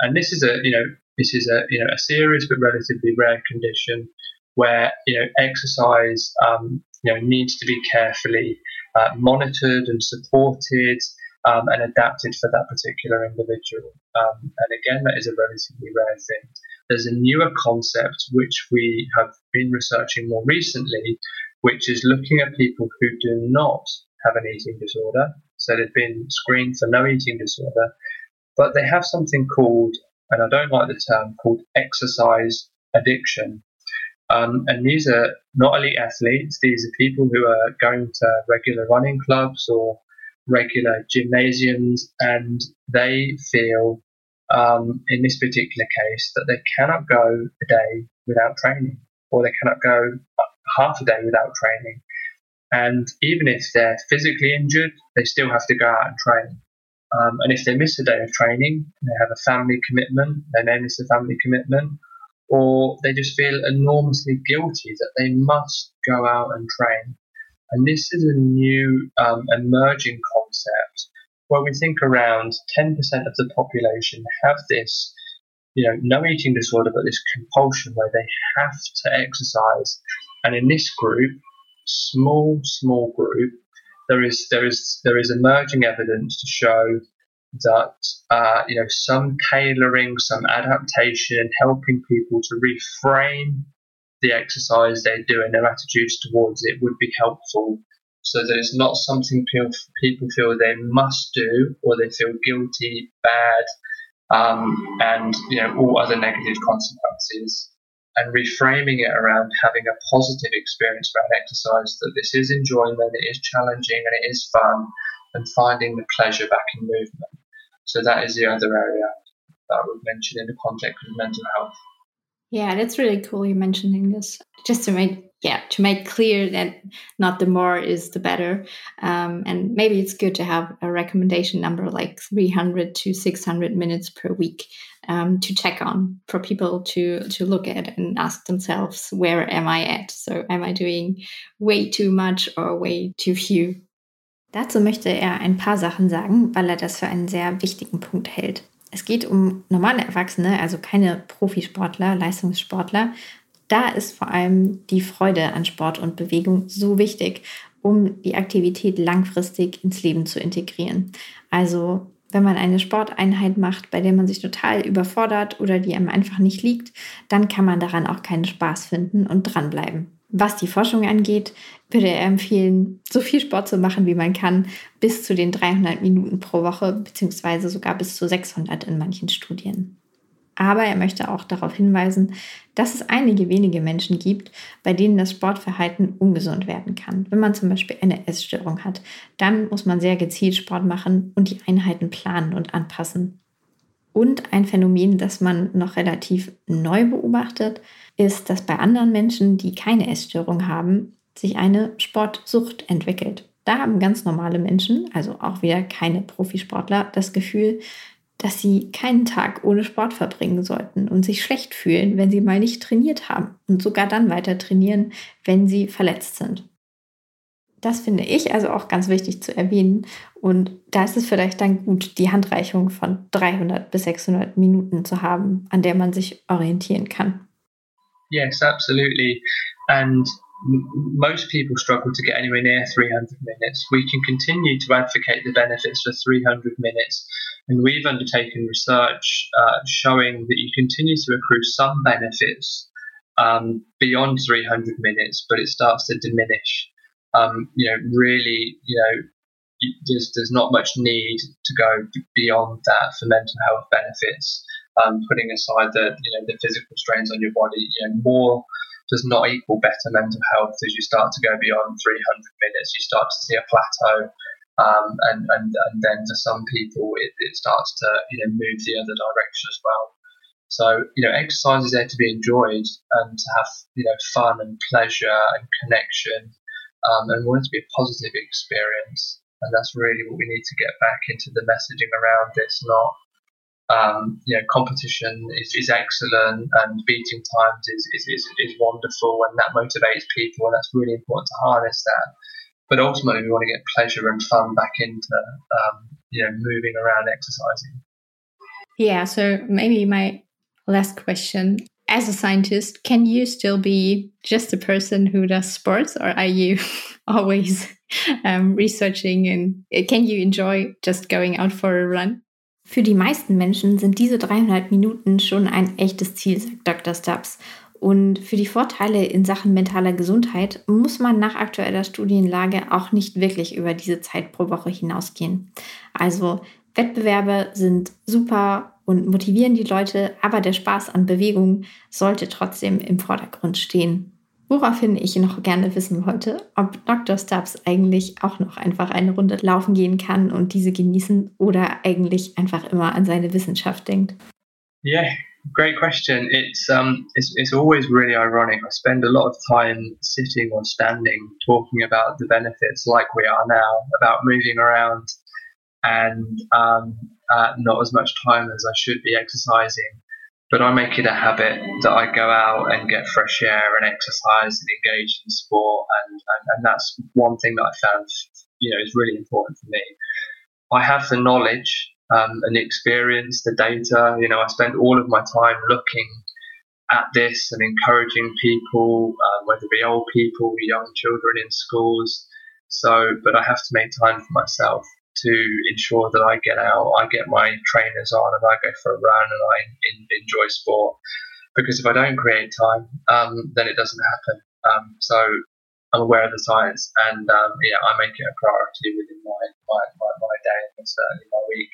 And this is a you know this is a you know a serious but relatively rare condition where you know exercise um, you know needs to be carefully uh, monitored and supported um, and adapted for that particular individual. Um, and again, that is a relatively rare thing. There's a newer concept which we have been researching more recently, which is looking at people who do not have an eating disorder. So they've been screened for no eating disorder, but they have something called, and I don't like the term, called exercise addiction. Um, and these are not elite athletes, these are people who are going to regular running clubs or regular gymnasiums, and they feel, um, in this particular case, that they cannot go a day without training, or they cannot go half a day without training. And even if they're physically injured, they still have to go out and train. Um, and if they miss a day of training, they have a family commitment, they may miss a family commitment, or they just feel enormously guilty that they must go out and train. And this is a new um, emerging concept where we think around 10% of the population have this, you know, no eating disorder, but this compulsion where they have to exercise. And in this group, small, small group, there is there is there is emerging evidence to show that uh, you know some tailoring, some adaptation, helping people to reframe the exercise they do and their attitudes towards it would be helpful so that it's not something people, people feel they must do or they feel guilty, bad, um, and you know all other negative consequences. And reframing it around having a positive experience around exercise, that this is enjoyment, it is challenging, and it is fun, and finding the pleasure back in movement. So that is the other area that I would mention in the context of mental health. Yeah, that's really cool you mentioning this. Just to make yeah, to make clear that not the more is the better. Um, and maybe it's good to have a recommendation number like 300 to 600 minutes per week um, to check on for people to to look at and ask themselves, where am I at? So am I doing way too much or way too few? Dazu möchte er ein paar Sachen sagen, weil er das für einen sehr wichtigen Punkt hält. Es geht um normale Erwachsene, also keine Profisportler, Leistungssportler. Da ist vor allem die Freude an Sport und Bewegung so wichtig, um die Aktivität langfristig ins Leben zu integrieren. Also wenn man eine Sporteinheit macht, bei der man sich total überfordert oder die einem einfach nicht liegt, dann kann man daran auch keinen Spaß finden und dranbleiben. Was die Forschung angeht, würde er empfehlen, so viel Sport zu machen, wie man kann, bis zu den 300 Minuten pro Woche, beziehungsweise sogar bis zu 600 in manchen Studien. Aber er möchte auch darauf hinweisen, dass es einige wenige Menschen gibt, bei denen das Sportverhalten ungesund werden kann. Wenn man zum Beispiel eine Essstörung hat, dann muss man sehr gezielt Sport machen und die Einheiten planen und anpassen. Und ein Phänomen, das man noch relativ neu beobachtet, ist, dass bei anderen Menschen, die keine Essstörung haben, sich eine Sportsucht entwickelt. Da haben ganz normale Menschen, also auch wieder keine Profisportler, das Gefühl, dass sie keinen Tag ohne Sport verbringen sollten und sich schlecht fühlen, wenn sie mal nicht trainiert haben und sogar dann weiter trainieren, wenn sie verletzt sind. Das finde ich also auch ganz wichtig zu erwähnen. Und da ist es vielleicht dann gut, die Handreichung von 300 bis 600 Minuten zu haben, an der man sich orientieren kann. Yes, absolutely. And most people struggle to get anywhere near 300 minutes. We can continue to advocate the benefits for 300 minutes, and we've undertaken research uh, showing that you continue to accrue some benefits um, beyond 300 minutes, but it starts to diminish. Um, you know, really, you know, there's, there's not much need to go beyond that for mental health benefits. Um, putting aside the you know the physical strains on your body, you know, more does not equal better mental health. As you start to go beyond 300 minutes, you start to see a plateau. Um, and, and, and then for some people, it, it starts to you know move the other direction as well. So you know, exercise is there to be enjoyed and to have you know fun and pleasure and connection, um, and want it to be a positive experience. And that's really what we need to get back into the messaging around this, not um, you know, competition is, is excellent and beating times is, is, is, is wonderful and that motivates people and that's really important to harness that. But ultimately, we want to get pleasure and fun back into, um, you know, moving around exercising. Yeah. So maybe my last question. As a scientist, can you still be just a person who does sports or are you always um, researching and can you enjoy just going out for a run? Für die meisten Menschen sind diese 300 Minuten schon ein echtes Ziel, sagt Dr. Stubbs. Und für die Vorteile in Sachen mentaler Gesundheit muss man nach aktueller Studienlage auch nicht wirklich über diese Zeit pro Woche hinausgehen. Also Wettbewerbe sind super und motivieren die Leute, aber der Spaß an Bewegung sollte trotzdem im Vordergrund stehen. Woraufhin ich noch gerne wissen wollte, ob Dr. Stubbs eigentlich auch noch einfach eine Runde laufen gehen kann und diese genießen oder eigentlich einfach immer an seine Wissenschaft denkt. Yeah, great question. It's um, it's, it's always really ironic. I spend a lot of time sitting or standing talking about the benefits, like we are now, about moving around, and um, uh, not as much time as I should be exercising. But I make it a habit that I go out and get fresh air and exercise and engage in sport, and, and, and that's one thing that I found, you know, is really important for me. I have the knowledge um, and the experience, the data. You know, I spend all of my time looking at this and encouraging people, um, whether it be old people, young children in schools. So, but I have to make time for myself to ensure that I get out, I get my trainers on, and I go for a run and I in, enjoy sport. Because if I don't create time, um, then it doesn't happen. Um, so I'm aware of the science, and um, yeah, I make it a priority within my my, my, my day and certainly my week.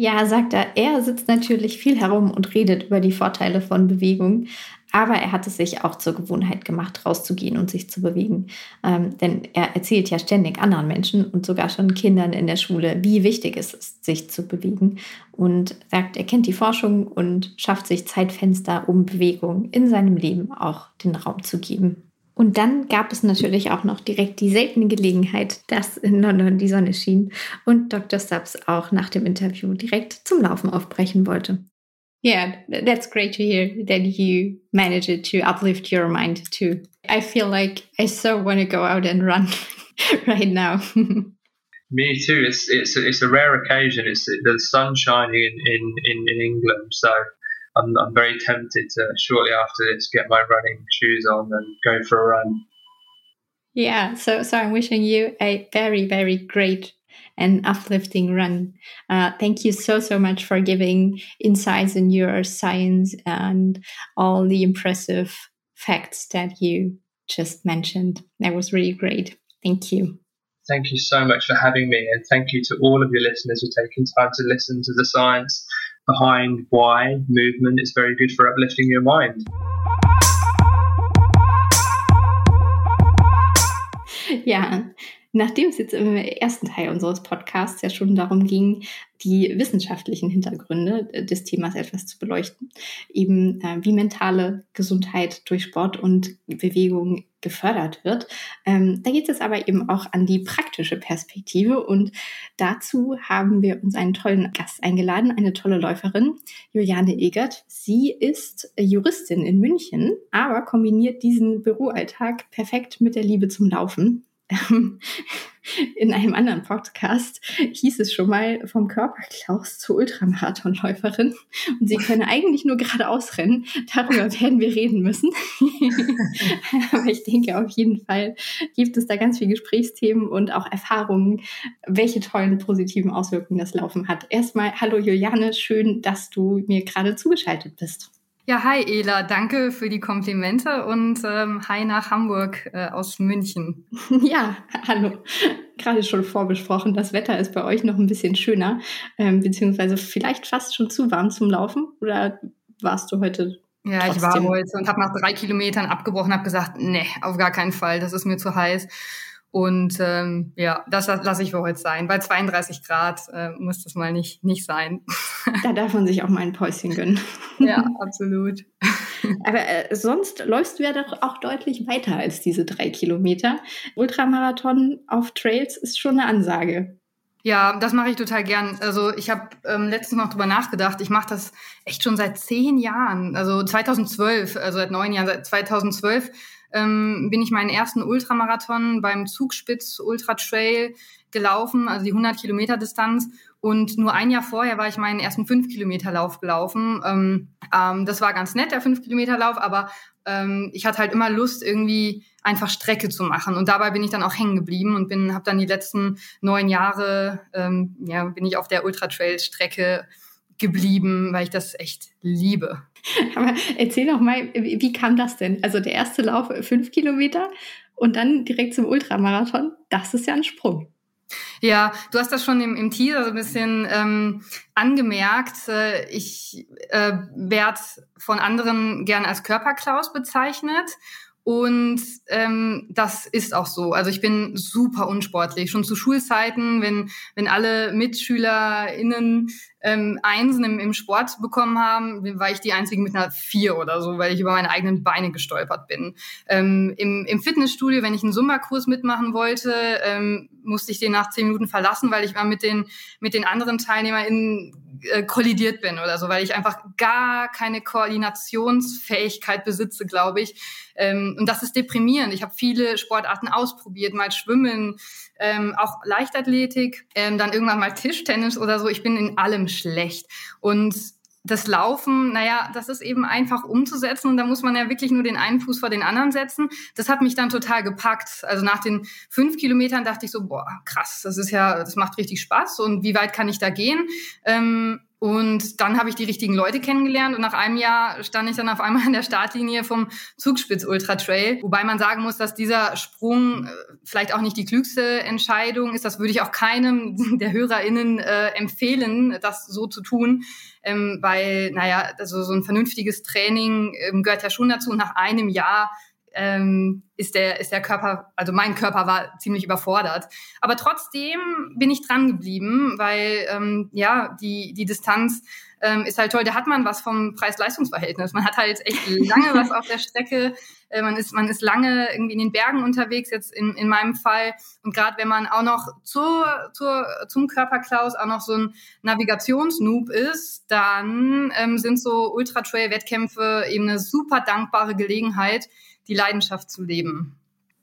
Ja, sagt er, er sitzt natürlich viel herum und redet über die Vorteile von Bewegung, aber er hat es sich auch zur Gewohnheit gemacht, rauszugehen und sich zu bewegen. Ähm, denn er erzählt ja ständig anderen Menschen und sogar schon Kindern in der Schule, wie wichtig es ist, sich zu bewegen. Und sagt, er kennt die Forschung und schafft sich Zeitfenster, um Bewegung in seinem Leben auch den Raum zu geben. Und dann gab es natürlich auch noch direkt die seltene Gelegenheit, dass in London die Sonne schien und Dr. Stubbs auch nach dem Interview direkt zum Laufen aufbrechen wollte. Yeah, that's great to hear that you managed to uplift your mind too. I feel like I so want to go out and run right now. Me too. It's it's it's a rare occasion. It's the sun shining in in in, in England, so I'm, I'm very tempted to shortly after this get my running shoes on and go for a run. Yeah, so so I'm wishing you a very very great and uplifting run. Uh, thank you so so much for giving insights in your science and all the impressive facts that you just mentioned. That was really great. Thank you. Thank you so much for having me, and thank you to all of your listeners for taking time to listen to the science behind why movement is very good for uplifting your mind. Ja, Nachdem es jetzt im ersten Teil unseres Podcasts ja schon darum ging, die wissenschaftlichen Hintergründe des Themas etwas zu beleuchten, eben äh, wie mentale Gesundheit durch Sport und Bewegung gefördert wird, ähm, da geht es aber eben auch an die praktische Perspektive und dazu haben wir uns einen tollen Gast eingeladen, eine tolle Läuferin, Juliane Egert. Sie ist Juristin in München, aber kombiniert diesen Büroalltag perfekt mit der Liebe zum Laufen in einem anderen Podcast hieß es schon mal vom Körperklaus zur Ultramarathonläuferin und sie könne eigentlich nur geradeaus rennen. Darüber werden wir reden müssen. Aber ich denke auf jeden Fall gibt es da ganz viele Gesprächsthemen und auch Erfahrungen, welche tollen positiven Auswirkungen das Laufen hat. Erstmal, hallo Juliane, schön, dass du mir gerade zugeschaltet bist. Ja, hi Ela, danke für die Komplimente und ähm, hi nach Hamburg äh, aus München. Ja, hallo. Gerade schon vorbesprochen, das Wetter ist bei euch noch ein bisschen schöner, ähm, beziehungsweise vielleicht fast schon zu warm zum Laufen oder warst du heute Ja, trotzdem. ich war heute und habe nach drei Kilometern abgebrochen, habe gesagt, nee, auf gar keinen Fall, das ist mir zu heiß. Und ähm, ja, das lasse ich für heute sein. Bei 32 Grad äh, muss das mal nicht, nicht sein. Da darf man sich auch mal ein Päuschen gönnen. Ja, absolut. Aber äh, sonst läufst du ja doch auch deutlich weiter als diese drei Kilometer. Ultramarathon auf Trails ist schon eine Ansage. Ja, das mache ich total gern. Also ich habe ähm, letztens noch drüber nachgedacht. Ich mache das echt schon seit zehn Jahren. Also 2012, also seit neun Jahren, seit 2012 ähm, bin ich meinen ersten Ultramarathon beim Zugspitz Ultra Trail gelaufen, also die 100 Kilometer Distanz. Und nur ein Jahr vorher war ich meinen ersten 5 Kilometer Lauf gelaufen. Ähm, ähm, das war ganz nett, der 5 Kilometer Lauf, aber ähm, ich hatte halt immer Lust, irgendwie einfach Strecke zu machen. Und dabei bin ich dann auch hängen geblieben und bin, habe dann die letzten neun Jahre, ähm, ja, bin ich auf der Ultra Trail Strecke geblieben, weil ich das echt liebe. Aber erzähl doch mal, wie, kam das denn? Also der erste Lauf fünf Kilometer und dann direkt zum Ultramarathon, das ist ja ein Sprung. Ja, du hast das schon im, im Teaser so ein bisschen ähm, angemerkt. Äh, ich äh, werde von anderen gern als Körperklaus bezeichnet. Und ähm, das ist auch so. Also ich bin super unsportlich. Schon zu Schulzeiten, wenn, wenn alle MitschülerInnen ähm, Einsen im, im Sport bekommen haben, war ich die Einzige mit einer Vier oder so, weil ich über meine eigenen Beine gestolpert bin. Ähm, im, Im Fitnessstudio, wenn ich einen Zumba-Kurs mitmachen wollte, ähm, musste ich den nach zehn Minuten verlassen, weil ich mal mit den, mit den anderen TeilnehmerInnen äh, kollidiert bin oder so, weil ich einfach gar keine Koordinationsfähigkeit besitze, glaube ich. Ähm, und das ist deprimierend. Ich habe viele Sportarten ausprobiert, mal Schwimmen, ähm, auch Leichtathletik, ähm, dann irgendwann mal Tischtennis oder so. Ich bin in allem schlecht. Und das Laufen, naja, das ist eben einfach umzusetzen und da muss man ja wirklich nur den einen Fuß vor den anderen setzen. Das hat mich dann total gepackt. Also nach den fünf Kilometern dachte ich so, boah, krass, das ist ja, das macht richtig Spaß und wie weit kann ich da gehen? Ähm, und dann habe ich die richtigen Leute kennengelernt und nach einem Jahr stand ich dann auf einmal an der Startlinie vom Zugspitz Ultra Trail. Wobei man sagen muss, dass dieser Sprung äh, vielleicht auch nicht die klügste Entscheidung ist. Das würde ich auch keinem der HörerInnen äh, empfehlen, das so zu tun. Ähm, weil, naja, also so ein vernünftiges Training ähm, gehört ja schon dazu. Nach einem Jahr ähm, ist der ist der Körper, also mein Körper war ziemlich überfordert. Aber trotzdem bin ich dran geblieben, weil ähm, ja die die Distanz ähm, ist halt toll. Da hat man was vom Preis-Leistungs-Verhältnis. Man hat halt echt lange was auf der Strecke. Äh, man ist man ist lange irgendwie in den Bergen unterwegs. Jetzt in in meinem Fall und gerade wenn man auch noch zur zur zum Körperklaus auch noch so ein Navigationsnoob ist, dann ähm, sind so Ultra Trail Wettkämpfe eben eine super dankbare Gelegenheit die Leidenschaft zu leben.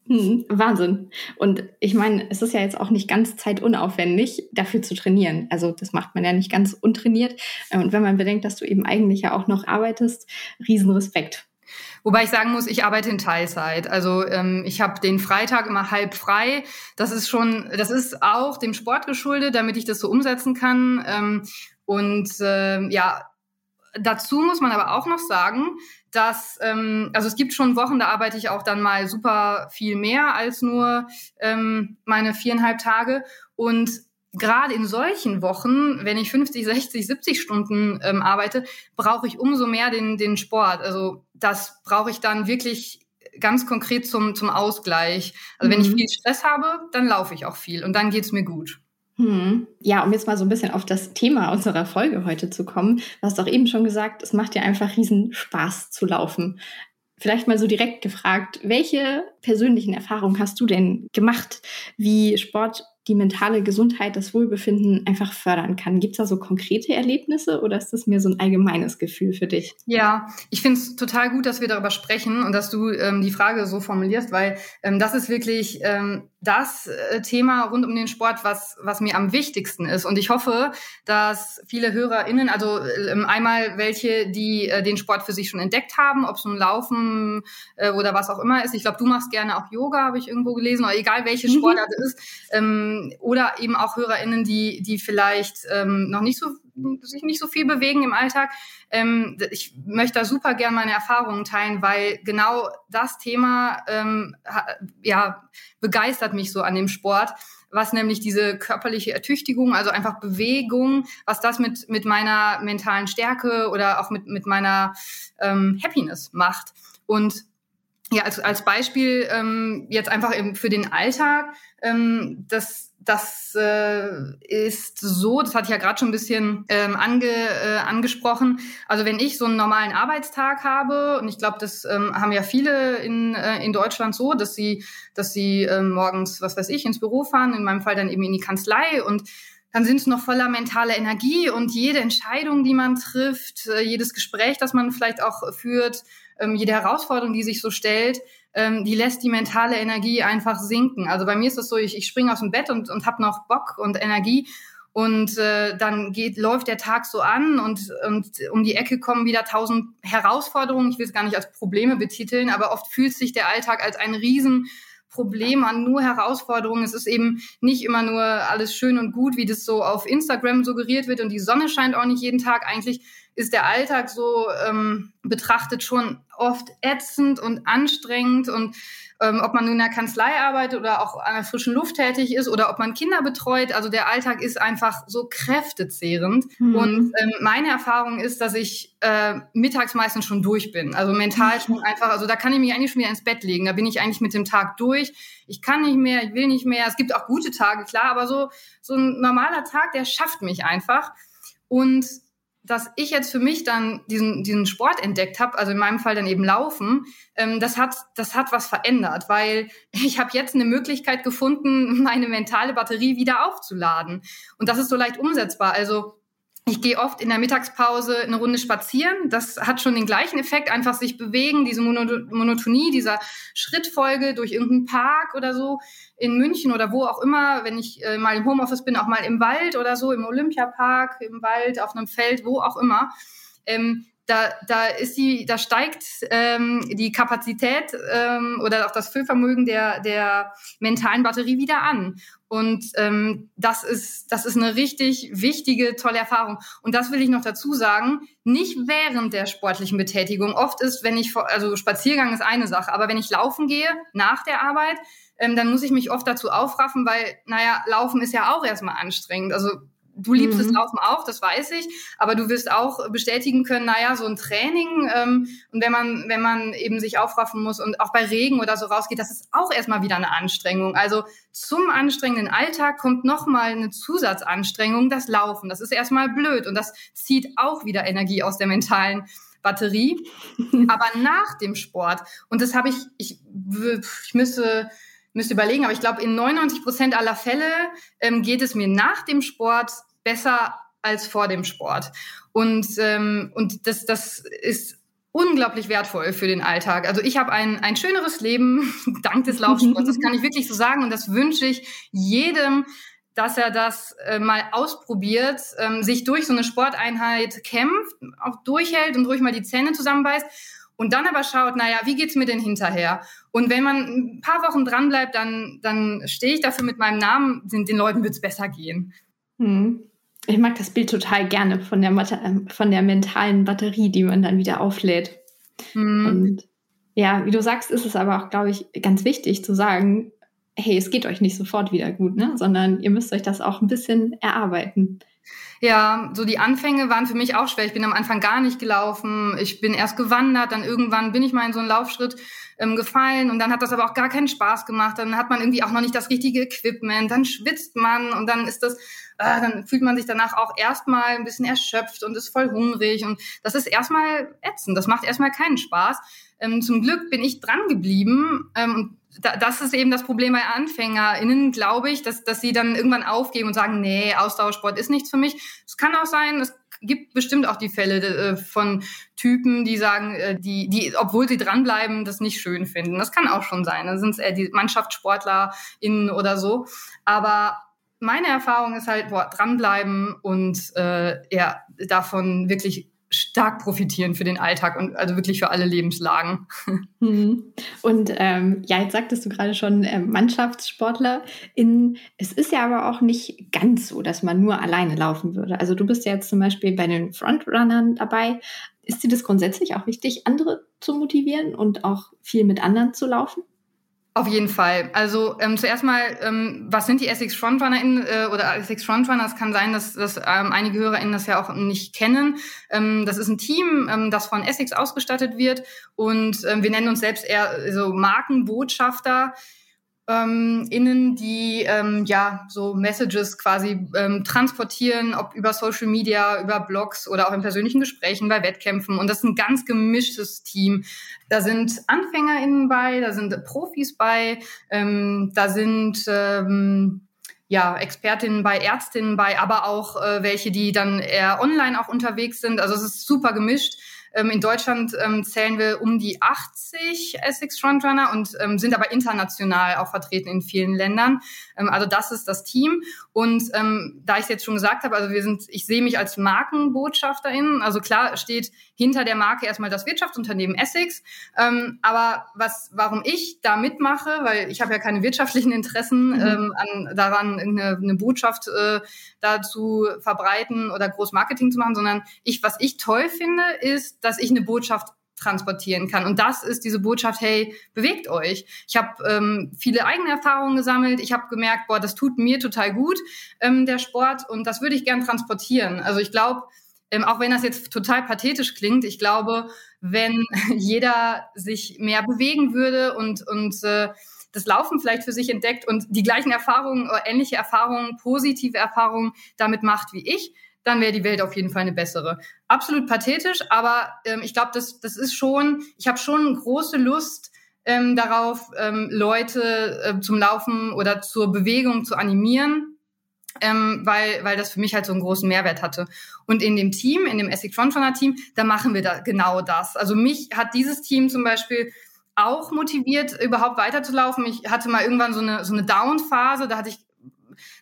Hm, Wahnsinn. Und ich meine, es ist ja jetzt auch nicht ganz zeitunaufwendig, dafür zu trainieren. Also das macht man ja nicht ganz untrainiert. Und wenn man bedenkt, dass du eben eigentlich ja auch noch arbeitest, Riesenrespekt. Wobei ich sagen muss, ich arbeite in Teilzeit. Also ähm, ich habe den Freitag immer halb frei. Das ist schon, das ist auch dem Sport geschuldet, damit ich das so umsetzen kann. Ähm, und ähm, ja, dazu muss man aber auch noch sagen, dass, ähm, also es gibt schon Wochen, da arbeite ich auch dann mal super viel mehr als nur ähm, meine viereinhalb Tage. Und gerade in solchen Wochen, wenn ich 50, 60, 70 Stunden ähm, arbeite, brauche ich umso mehr den, den Sport. Also das brauche ich dann wirklich ganz konkret zum, zum Ausgleich. Also wenn ich mhm. viel Stress habe, dann laufe ich auch viel und dann geht's mir gut. Hm. Ja, um jetzt mal so ein bisschen auf das Thema unserer Folge heute zu kommen. Du hast doch eben schon gesagt, es macht dir einfach riesen Spaß zu laufen. Vielleicht mal so direkt gefragt, welche persönlichen Erfahrungen hast du denn gemacht, wie Sport die mentale Gesundheit, das Wohlbefinden einfach fördern kann. Gibt es da so konkrete Erlebnisse oder ist das mehr so ein allgemeines Gefühl für dich? Ja, ich finde es total gut, dass wir darüber sprechen und dass du ähm, die Frage so formulierst, weil ähm, das ist wirklich ähm, das äh, Thema rund um den Sport, was, was mir am wichtigsten ist. Und ich hoffe, dass viele HörerInnen, also ähm, einmal welche, die äh, den Sport für sich schon entdeckt haben, ob es nun Laufen äh, oder was auch immer ist. Ich glaube, du machst gerne auch Yoga, habe ich irgendwo gelesen, oder egal welche mhm. Sportart es ist. Ähm, oder eben auch HörerInnen, die, die vielleicht ähm, noch nicht so sich nicht so viel bewegen im Alltag. Ähm, ich möchte da super gern meine Erfahrungen teilen, weil genau das Thema ähm, ja begeistert mich so an dem Sport, was nämlich diese körperliche Ertüchtigung, also einfach Bewegung, was das mit, mit meiner mentalen Stärke oder auch mit, mit meiner ähm, Happiness macht. Und ja, als, als Beispiel ähm, jetzt einfach eben für den Alltag, ähm, das, das äh, ist so, das hatte ich ja gerade schon ein bisschen ähm, ange, äh, angesprochen. Also wenn ich so einen normalen Arbeitstag habe, und ich glaube, das ähm, haben ja viele in, äh, in Deutschland so, dass sie, dass sie ähm, morgens, was weiß ich, ins Büro fahren, in meinem Fall dann eben in die Kanzlei und dann sind es noch voller mentaler Energie und jede Entscheidung, die man trifft, äh, jedes Gespräch, das man vielleicht auch führt, ähm, jede Herausforderung, die sich so stellt, ähm, die lässt die mentale Energie einfach sinken. Also bei mir ist es so, ich, ich springe aus dem Bett und, und habe noch Bock und Energie und äh, dann geht, läuft der Tag so an und, und um die Ecke kommen wieder tausend Herausforderungen. Ich will es gar nicht als Probleme betiteln, aber oft fühlt sich der Alltag als ein riesen Problem an nur Herausforderungen. Es ist eben nicht immer nur alles schön und gut, wie das so auf Instagram suggeriert wird und die Sonne scheint auch nicht jeden Tag. Eigentlich ist der Alltag so ähm, betrachtet schon oft ätzend und anstrengend und ähm, ob man nun in der Kanzlei arbeitet oder auch an der frischen Luft tätig ist oder ob man Kinder betreut. Also der Alltag ist einfach so kräftezehrend. Mhm. Und ähm, meine Erfahrung ist, dass ich äh, mittags meistens schon durch bin. Also mental schon einfach, also da kann ich mich eigentlich schon wieder ins Bett legen. Da bin ich eigentlich mit dem Tag durch. Ich kann nicht mehr, ich will nicht mehr. Es gibt auch gute Tage, klar, aber so, so ein normaler Tag, der schafft mich einfach. Und dass ich jetzt für mich dann diesen, diesen Sport entdeckt habe, also in meinem Fall dann eben Laufen, ähm, das, hat, das hat was verändert, weil ich habe jetzt eine Möglichkeit gefunden, meine mentale Batterie wieder aufzuladen. Und das ist so leicht umsetzbar. Also ich gehe oft in der Mittagspause eine Runde spazieren. Das hat schon den gleichen Effekt, einfach sich bewegen, diese Monotonie, dieser Schrittfolge durch irgendeinen Park oder so in München oder wo auch immer, wenn ich äh, mal im Homeoffice bin, auch mal im Wald oder so, im Olympiapark, im Wald, auf einem Feld, wo auch immer. Ähm, da, da ist die, da steigt ähm, die Kapazität ähm, oder auch das Füllvermögen der, der mentalen Batterie wieder an. Und ähm, das ist, das ist eine richtig wichtige, tolle Erfahrung. Und das will ich noch dazu sagen, nicht während der sportlichen Betätigung. Oft ist, wenn ich, also Spaziergang ist eine Sache, aber wenn ich laufen gehe nach der Arbeit, ähm, dann muss ich mich oft dazu aufraffen, weil, naja, Laufen ist ja auch erstmal anstrengend. Also du liebst mhm. das Laufen auch, das weiß ich, aber du wirst auch bestätigen können, naja, so ein Training ähm, und wenn man, wenn man eben sich aufraffen muss und auch bei Regen oder so rausgeht, das ist auch erstmal wieder eine Anstrengung. Also zum anstrengenden Alltag kommt nochmal eine Zusatzanstrengung, das Laufen. Das ist erstmal blöd und das zieht auch wieder Energie aus der mentalen Batterie. aber nach dem Sport, und das habe ich, ich, ich müsste müsste überlegen, aber ich glaube, in 99 Prozent aller Fälle ähm, geht es mir nach dem Sport besser als vor dem Sport. Und, ähm, und das, das ist unglaublich wertvoll für den Alltag. Also ich habe ein, ein schöneres Leben dank des Laufsports. Das kann ich wirklich so sagen und das wünsche ich jedem, dass er das äh, mal ausprobiert, ähm, sich durch so eine Sporteinheit kämpft, auch durchhält und ruhig mal die Zähne zusammenbeißt und dann aber schaut, naja, wie geht's mir denn hinterher? Und wenn man ein paar Wochen dranbleibt, dann, dann stehe ich dafür mit meinem Namen, den, den Leuten wird's besser gehen. Hm. Ich mag das Bild total gerne von der, ähm, von der mentalen Batterie, die man dann wieder auflädt. Hm. Und ja, wie du sagst, ist es aber auch, glaube ich, ganz wichtig zu sagen, hey, es geht euch nicht sofort wieder gut, ne? sondern ihr müsst euch das auch ein bisschen erarbeiten. Ja, so die Anfänge waren für mich auch schwer. Ich bin am Anfang gar nicht gelaufen. Ich bin erst gewandert, dann irgendwann bin ich mal in so einen Laufschritt ähm, gefallen und dann hat das aber auch gar keinen Spaß gemacht. Dann hat man irgendwie auch noch nicht das richtige Equipment, dann schwitzt man und dann ist das, äh, dann fühlt man sich danach auch erstmal ein bisschen erschöpft und ist voll hungrig und das ist erstmal ätzend. Das macht erstmal keinen Spaß. Ähm, zum Glück bin ich dran geblieben ähm, das ist eben das Problem bei AnfängerInnen, glaube ich, dass, dass sie dann irgendwann aufgeben und sagen, nee, Ausdauersport ist nichts für mich. Es kann auch sein, es gibt bestimmt auch die Fälle äh, von Typen, die sagen, äh, die, die, obwohl sie dranbleiben, das nicht schön finden. Das kann auch schon sein. Dann sind es eher die MannschaftssportlerInnen oder so. Aber meine Erfahrung ist halt, boah, dranbleiben und äh, ja, davon wirklich stark profitieren für den Alltag und also wirklich für alle Lebenslagen. Mhm. Und ähm, ja, jetzt sagtest du gerade schon äh, Mannschaftssportler. In, es ist ja aber auch nicht ganz so, dass man nur alleine laufen würde. Also du bist ja jetzt zum Beispiel bei den Frontrunnern dabei. Ist dir das grundsätzlich auch wichtig, andere zu motivieren und auch viel mit anderen zu laufen? Auf jeden Fall. Also ähm, zuerst mal, ähm, was sind die Essex FrontrunnerInnen äh, oder Essex Frontrunner? Es kann sein, dass, dass ähm, einige HörerInnen das ja auch nicht kennen. Ähm, das ist ein Team, ähm, das von Essex ausgestattet wird und ähm, wir nennen uns selbst eher so Markenbotschafter ähm, innen, die ähm, ja so Messages quasi ähm, transportieren, ob über Social Media, über Blogs oder auch in persönlichen Gesprächen bei Wettkämpfen. Und das ist ein ganz gemischtes Team. Da sind AnfängerInnen bei, da sind Profis bei, ähm, da sind ähm, ja, Expertinnen bei, Ärztinnen bei, aber auch äh, welche, die dann eher online auch unterwegs sind. Also es ist super gemischt. Ähm, in Deutschland ähm, zählen wir um die 80 Essex Frontrunner und ähm, sind aber international auch vertreten in vielen Ländern. Ähm, also das ist das Team. Und ähm, da ich es jetzt schon gesagt habe, also wir sind, ich sehe mich als Markenbotschafterin. Also klar steht hinter der Marke erstmal das Wirtschaftsunternehmen Essex. Ähm, aber was, warum ich da mitmache, weil ich habe ja keine wirtschaftlichen Interessen mhm. ähm, an, daran, eine, eine Botschaft äh, da zu verbreiten oder groß Marketing zu machen, sondern ich, was ich toll finde, ist, dass ich eine Botschaft transportieren kann. Und das ist diese Botschaft, hey, bewegt euch. Ich habe ähm, viele eigene Erfahrungen gesammelt. Ich habe gemerkt, boah, das tut mir total gut, ähm, der Sport. Und das würde ich gern transportieren. Also ich glaube, ähm, auch wenn das jetzt total pathetisch klingt, ich glaube, wenn jeder sich mehr bewegen würde und, und äh, das Laufen vielleicht für sich entdeckt und die gleichen Erfahrungen oder ähnliche Erfahrungen, positive Erfahrungen damit macht wie ich, dann wäre die Welt auf jeden Fall eine bessere. Absolut pathetisch, aber ähm, ich glaube, das, das ist schon, ich habe schon große Lust ähm, darauf, ähm, Leute äh, zum Laufen oder zur Bewegung zu animieren, ähm, weil, weil das für mich halt so einen großen Mehrwert hatte. Und in dem Team, in dem Essex Frontrunner Team, da machen wir da genau das. Also mich hat dieses Team zum Beispiel auch motiviert, überhaupt weiterzulaufen. Ich hatte mal irgendwann so eine, so eine Down-Phase, da hatte ich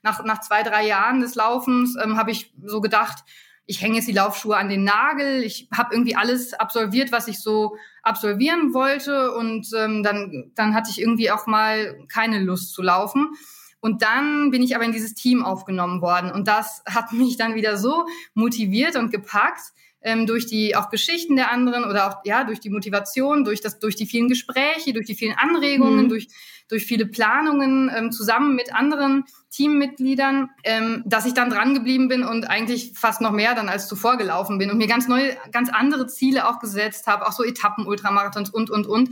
nach, nach zwei, drei Jahren des Laufens ähm, habe ich so gedacht, ich hänge jetzt die Laufschuhe an den Nagel, ich habe irgendwie alles absolviert, was ich so absolvieren wollte und ähm, dann, dann hatte ich irgendwie auch mal keine Lust zu laufen. Und dann bin ich aber in dieses Team aufgenommen worden und das hat mich dann wieder so motiviert und gepackt, ähm, durch die auch Geschichten der anderen oder auch ja durch die Motivation, durch das, durch die vielen Gespräche, durch die vielen Anregungen, mhm. durch durch viele Planungen ähm, zusammen mit anderen Teammitgliedern, ähm, dass ich dann dran geblieben bin und eigentlich fast noch mehr dann als zuvor gelaufen bin und mir ganz neue, ganz andere Ziele auch gesetzt habe, auch so Etappen, Ultramarathons und, und, und.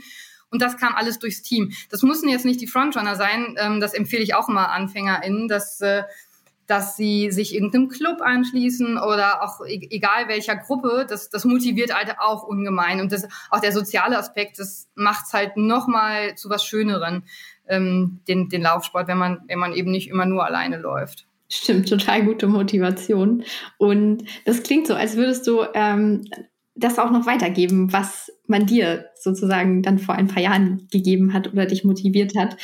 Und das kam alles durchs Team. Das müssen jetzt nicht die Frontrunner sein, ähm, das empfehle ich auch immer AnfängerInnen, dass äh, dass sie sich irgendeinem Club anschließen oder auch e-, egal welcher Gruppe, das, das motiviert halt auch ungemein. Und das, auch der soziale Aspekt, das macht es halt nochmal zu was Schöneren, ähm, den, den Laufsport, wenn man, wenn man eben nicht immer nur alleine läuft. Stimmt, total gute Motivation. Und das klingt so, als würdest du ähm, das auch noch weitergeben, was man dir sozusagen dann vor ein paar Jahren gegeben hat oder dich motiviert hat.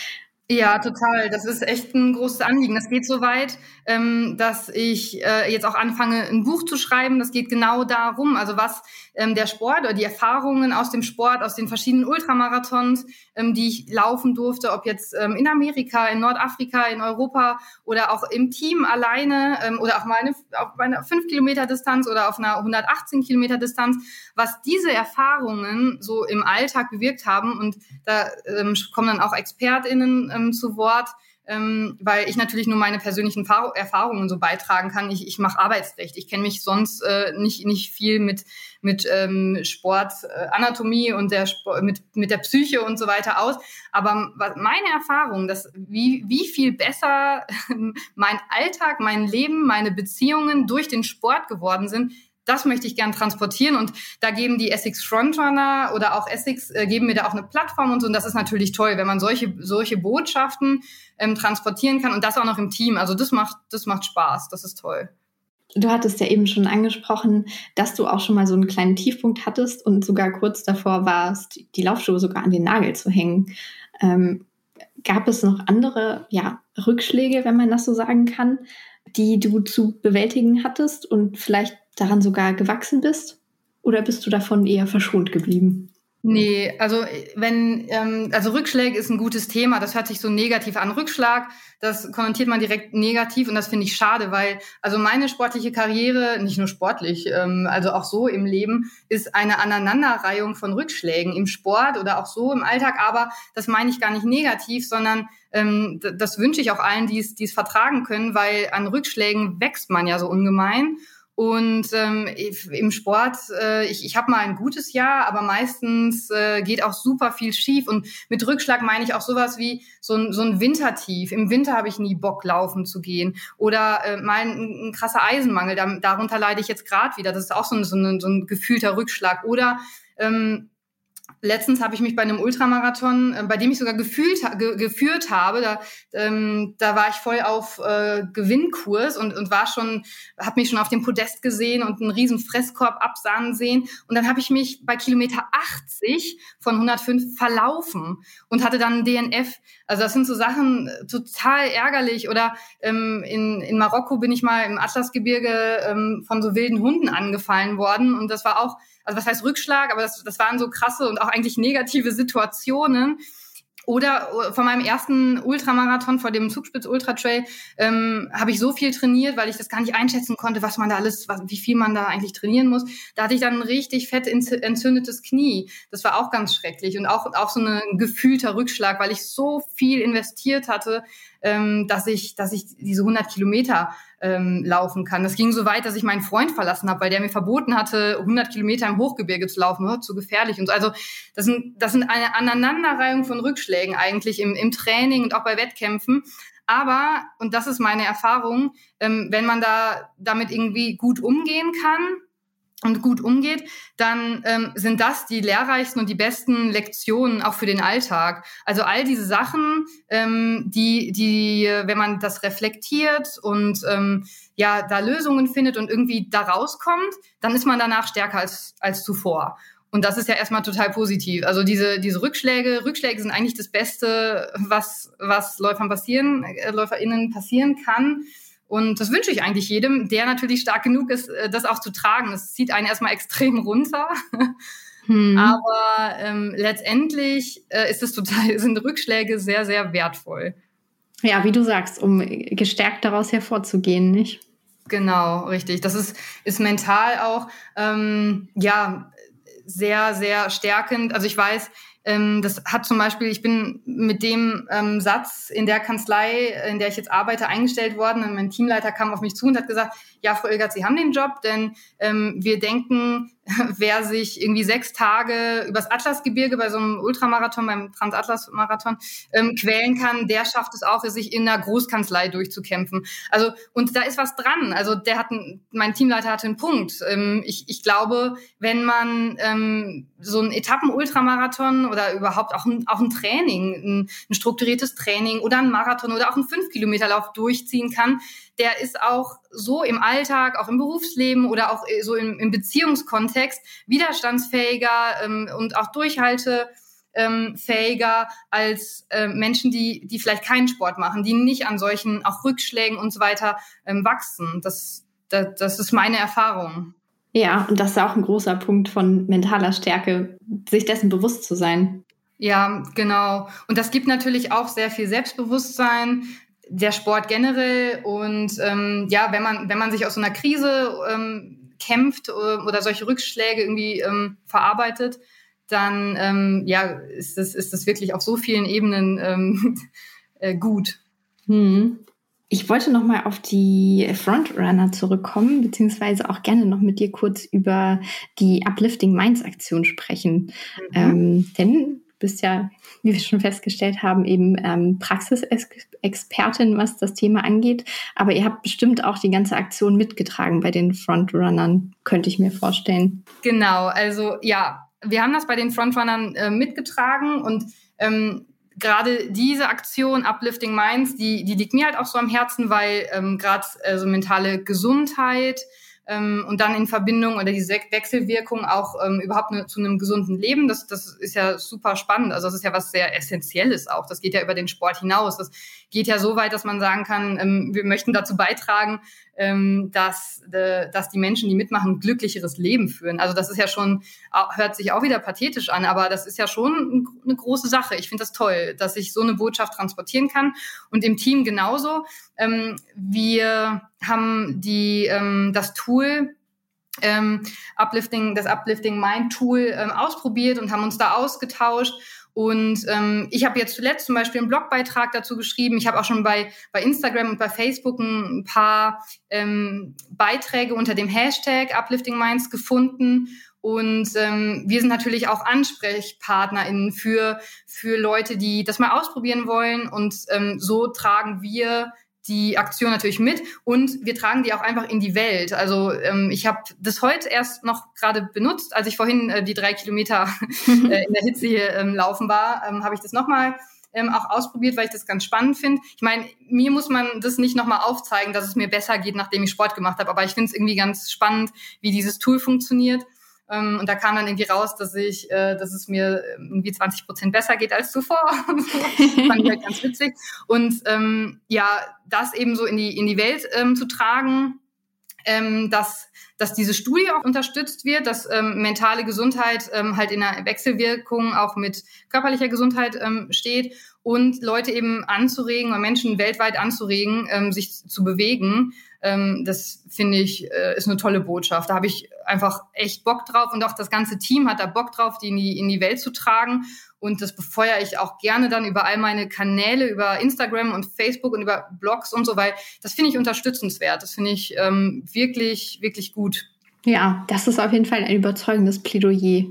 Ja, total. Das ist echt ein großes Anliegen. Das geht so weit, ähm, dass ich äh, jetzt auch anfange, ein Buch zu schreiben. Das geht genau darum, also was ähm, der Sport oder die Erfahrungen aus dem Sport, aus den verschiedenen Ultramarathons, ähm, die ich laufen durfte, ob jetzt ähm, in Amerika, in Nordafrika, in Europa oder auch im Team alleine ähm, oder auch mal auf einer 5 Kilometer Distanz oder auf einer 118 Kilometer Distanz, was diese Erfahrungen so im Alltag bewirkt haben. Und da ähm, kommen dann auch ExpertInnen ähm, zu Wort, ähm, weil ich natürlich nur meine persönlichen Erfahrungen so beitragen kann. Ich, ich mache Arbeitsrecht. Ich kenne mich sonst äh, nicht, nicht viel mit, mit ähm, Sport, äh, und der Sport, mit, mit der Psyche und so weiter aus. Aber meine Erfahrung, dass wie, wie viel besser mein Alltag, mein Leben, meine Beziehungen durch den Sport geworden sind, das möchte ich gern transportieren und da geben die Essex Frontrunner oder auch Essex äh, geben mir da auch eine Plattform und so und das ist natürlich toll, wenn man solche solche Botschaften ähm, transportieren kann und das auch noch im Team. Also das macht das macht Spaß, das ist toll. Du hattest ja eben schon angesprochen, dass du auch schon mal so einen kleinen Tiefpunkt hattest und sogar kurz davor warst, die Laufschuhe sogar an den Nagel zu hängen. Ähm, gab es noch andere ja, Rückschläge, wenn man das so sagen kann, die du zu bewältigen hattest und vielleicht daran sogar gewachsen bist? Oder bist du davon eher verschont geblieben? Nee, also wenn, ähm, also Rückschläge ist ein gutes Thema. Das hört sich so negativ an. Rückschlag, das konnotiert man direkt negativ und das finde ich schade, weil also meine sportliche Karriere, nicht nur sportlich, ähm, also auch so im Leben, ist eine Aneinanderreihung von Rückschlägen im Sport oder auch so im Alltag. Aber das meine ich gar nicht negativ, sondern ähm, das wünsche ich auch allen, die es, die es vertragen können, weil an Rückschlägen wächst man ja so ungemein. Und ähm, im Sport, äh, ich, ich habe mal ein gutes Jahr, aber meistens äh, geht auch super viel schief. Und mit Rückschlag meine ich auch sowas wie so ein, so ein Wintertief. Im Winter habe ich nie Bock, laufen zu gehen. Oder äh, mal ein, ein krasser Eisenmangel, da, darunter leide ich jetzt gerade wieder. Das ist auch so ein, so ein, so ein gefühlter Rückschlag. Oder ähm, Letztens habe ich mich bei einem Ultramarathon, äh, bei dem ich sogar gefühlt, ge, geführt habe, da, ähm, da war ich voll auf äh, Gewinnkurs und, und war schon, habe mich schon auf dem Podest gesehen und einen riesen Fresskorb absahnen sehen. Und dann habe ich mich bei Kilometer 80 von 105 verlaufen und hatte dann ein DNF. Also das sind so Sachen äh, total ärgerlich. Oder ähm, in, in Marokko bin ich mal im Atlasgebirge ähm, von so wilden Hunden angefallen worden und das war auch also was heißt Rückschlag, aber das, das waren so krasse und auch eigentlich negative Situationen. Oder von meinem ersten Ultramarathon, vor dem Zugspitz Ultra Trail, ähm, habe ich so viel trainiert, weil ich das gar nicht einschätzen konnte, was man da alles, was, wie viel man da eigentlich trainieren muss. Da hatte ich dann ein richtig fett entzündetes Knie. Das war auch ganz schrecklich und auch, auch so ein gefühlter Rückschlag, weil ich so viel investiert hatte, ähm, dass ich, dass ich diese 100 Kilometer ähm, laufen kann. Das ging so weit, dass ich meinen Freund verlassen habe, weil der mir verboten hatte, 100 Kilometer im Hochgebirge zu laufen. Oh, zu gefährlich. Und so. also das sind, das sind eine Aneinanderreihung von Rückschlägen eigentlich im, im Training und auch bei Wettkämpfen. Aber, und das ist meine Erfahrung, ähm, wenn man da damit irgendwie gut umgehen kann, und gut umgeht, dann ähm, sind das die lehrreichsten und die besten Lektionen auch für den Alltag. Also all diese Sachen, ähm, die, die, wenn man das reflektiert und ähm, ja da Lösungen findet und irgendwie da rauskommt, dann ist man danach stärker als als zuvor. Und das ist ja erstmal total positiv. Also diese, diese Rückschläge, Rückschläge sind eigentlich das Beste, was, was Läufern passieren, äh, LäuferInnen passieren kann. Und das wünsche ich eigentlich jedem, der natürlich stark genug ist, äh, das auch zu tragen. Das zieht einen erstmal extrem runter. Hm. Aber ähm, letztendlich äh, ist es total, sind Rückschläge sehr, sehr wertvoll. Ja, wie du sagst, um gestärkt daraus hervorzugehen, nicht? Genau, richtig. Das ist, ist mental auch ähm, ja sehr, sehr stärkend. Also ich weiß, ähm, das hat zum Beispiel, ich bin mit dem ähm, Satz in der Kanzlei, in der ich jetzt arbeite, eingestellt worden und mein Teamleiter kam auf mich zu und hat gesagt, ja, Frau Ilgert, Sie haben den Job, denn ähm, wir denken, wer sich irgendwie sechs Tage übers Atlasgebirge bei so einem Ultramarathon, beim Transatlas-Marathon ähm, quälen kann, der schafft es auch, sich in einer Großkanzlei durchzukämpfen. Also, und da ist was dran. Also, der hat, ein, mein Teamleiter hatte einen Punkt. Ähm, ich, ich glaube, wenn man ähm, so ein Etappen-Ultramarathon oder überhaupt auch ein, auch ein Training, ein, ein strukturiertes Training oder ein Marathon oder auch einen Fünf-Kilometer-Lauf durchziehen kann, der ist auch so im Alltag, auch im Berufsleben oder auch äh, so im, im Beziehungskontext widerstandsfähiger ähm, und auch durchhaltefähiger ähm, als äh, Menschen, die, die vielleicht keinen Sport machen, die nicht an solchen auch Rückschlägen und so weiter ähm, wachsen. Das, das, das ist meine Erfahrung. Ja, und das ist auch ein großer Punkt von mentaler Stärke, sich dessen bewusst zu sein. Ja, genau. Und das gibt natürlich auch sehr viel Selbstbewusstsein, der Sport generell und ähm, ja, wenn man wenn man sich aus so einer Krise ähm, kämpft oder, oder solche Rückschläge irgendwie ähm, verarbeitet, dann ähm, ja ist das ist das wirklich auf so vielen Ebenen ähm, äh, gut. Hm. Ich wollte noch mal auf die Frontrunner zurückkommen, beziehungsweise auch gerne noch mit dir kurz über die Uplifting Minds Aktion sprechen. Mhm. Ähm, denn bist ja, wie wir schon festgestellt haben, eben ähm, Praxisexpertin, was das Thema angeht. Aber ihr habt bestimmt auch die ganze Aktion mitgetragen bei den Frontrunnern, könnte ich mir vorstellen. Genau, also ja, wir haben das bei den Frontrunnern äh, mitgetragen und ähm, gerade diese Aktion Uplifting Minds, die, die liegt mir halt auch so am Herzen, weil ähm, gerade äh, so mentale Gesundheit, ähm, und dann in Verbindung oder diese Wechselwirkung auch ähm, überhaupt ne, zu einem gesunden Leben, das, das ist ja super spannend. Also das ist ja was sehr Essentielles auch. Das geht ja über den Sport hinaus. Das geht ja so weit, dass man sagen kann, ähm, wir möchten dazu beitragen, ähm, dass, äh, dass die Menschen, die mitmachen, glücklicheres Leben führen. Also das ist ja schon, hört sich auch wieder pathetisch an, aber das ist ja schon eine große Sache. Ich finde das toll, dass ich so eine Botschaft transportieren kann. Und im Team genauso. Ähm, wir haben die, ähm, das Tool ähm, Uplifting, das Uplifting Mind Tool ähm, ausprobiert und haben uns da ausgetauscht. Und ähm, ich habe jetzt zuletzt zum Beispiel einen Blogbeitrag dazu geschrieben. Ich habe auch schon bei, bei Instagram und bei Facebook ein, paar ähm, Beiträge unter dem Hashtag Uplifting Minds gefunden. Und ähm, wir sind natürlich auch AnsprechpartnerInnen für, für Leute, die das mal ausprobieren wollen. Und ähm, so tragen wir die Aktion natürlich mit und wir tragen die auch einfach in die Welt. Also ähm, ich habe das heute erst noch gerade benutzt, als ich vorhin äh, die drei Kilometer äh, in der Hitze hier ähm, laufen war, ähm, habe ich das nochmal ähm, auch ausprobiert, weil ich das ganz spannend finde. Ich meine, mir muss man das nicht nochmal aufzeigen, dass es mir besser geht, nachdem ich Sport gemacht habe, aber ich finde es irgendwie ganz spannend, wie dieses Tool funktioniert. Ähm, und da kam dann irgendwie raus, dass ich, äh, dass es mir irgendwie 20 Prozent besser geht als zuvor. Fand ich halt ganz witzig. Und ähm, ja, das eben so in die, in die Welt ähm, zu tragen, ähm, dass, dass diese Studie auch unterstützt wird, dass ähm, mentale Gesundheit ähm, halt in einer Wechselwirkung auch mit körperlicher Gesundheit ähm, steht und Leute eben anzuregen oder Menschen weltweit anzuregen, ähm, sich zu bewegen. Ähm, das finde ich äh, ist eine tolle Botschaft. Da habe ich einfach echt Bock drauf und auch das ganze Team hat da Bock drauf, die in die, in die Welt zu tragen. Und das befeuere ich auch gerne dann über all meine Kanäle, über Instagram und Facebook und über Blogs und so, weil das finde ich unterstützenswert. Das finde ich ähm, wirklich, wirklich gut. Ja, das ist auf jeden Fall ein überzeugendes Plädoyer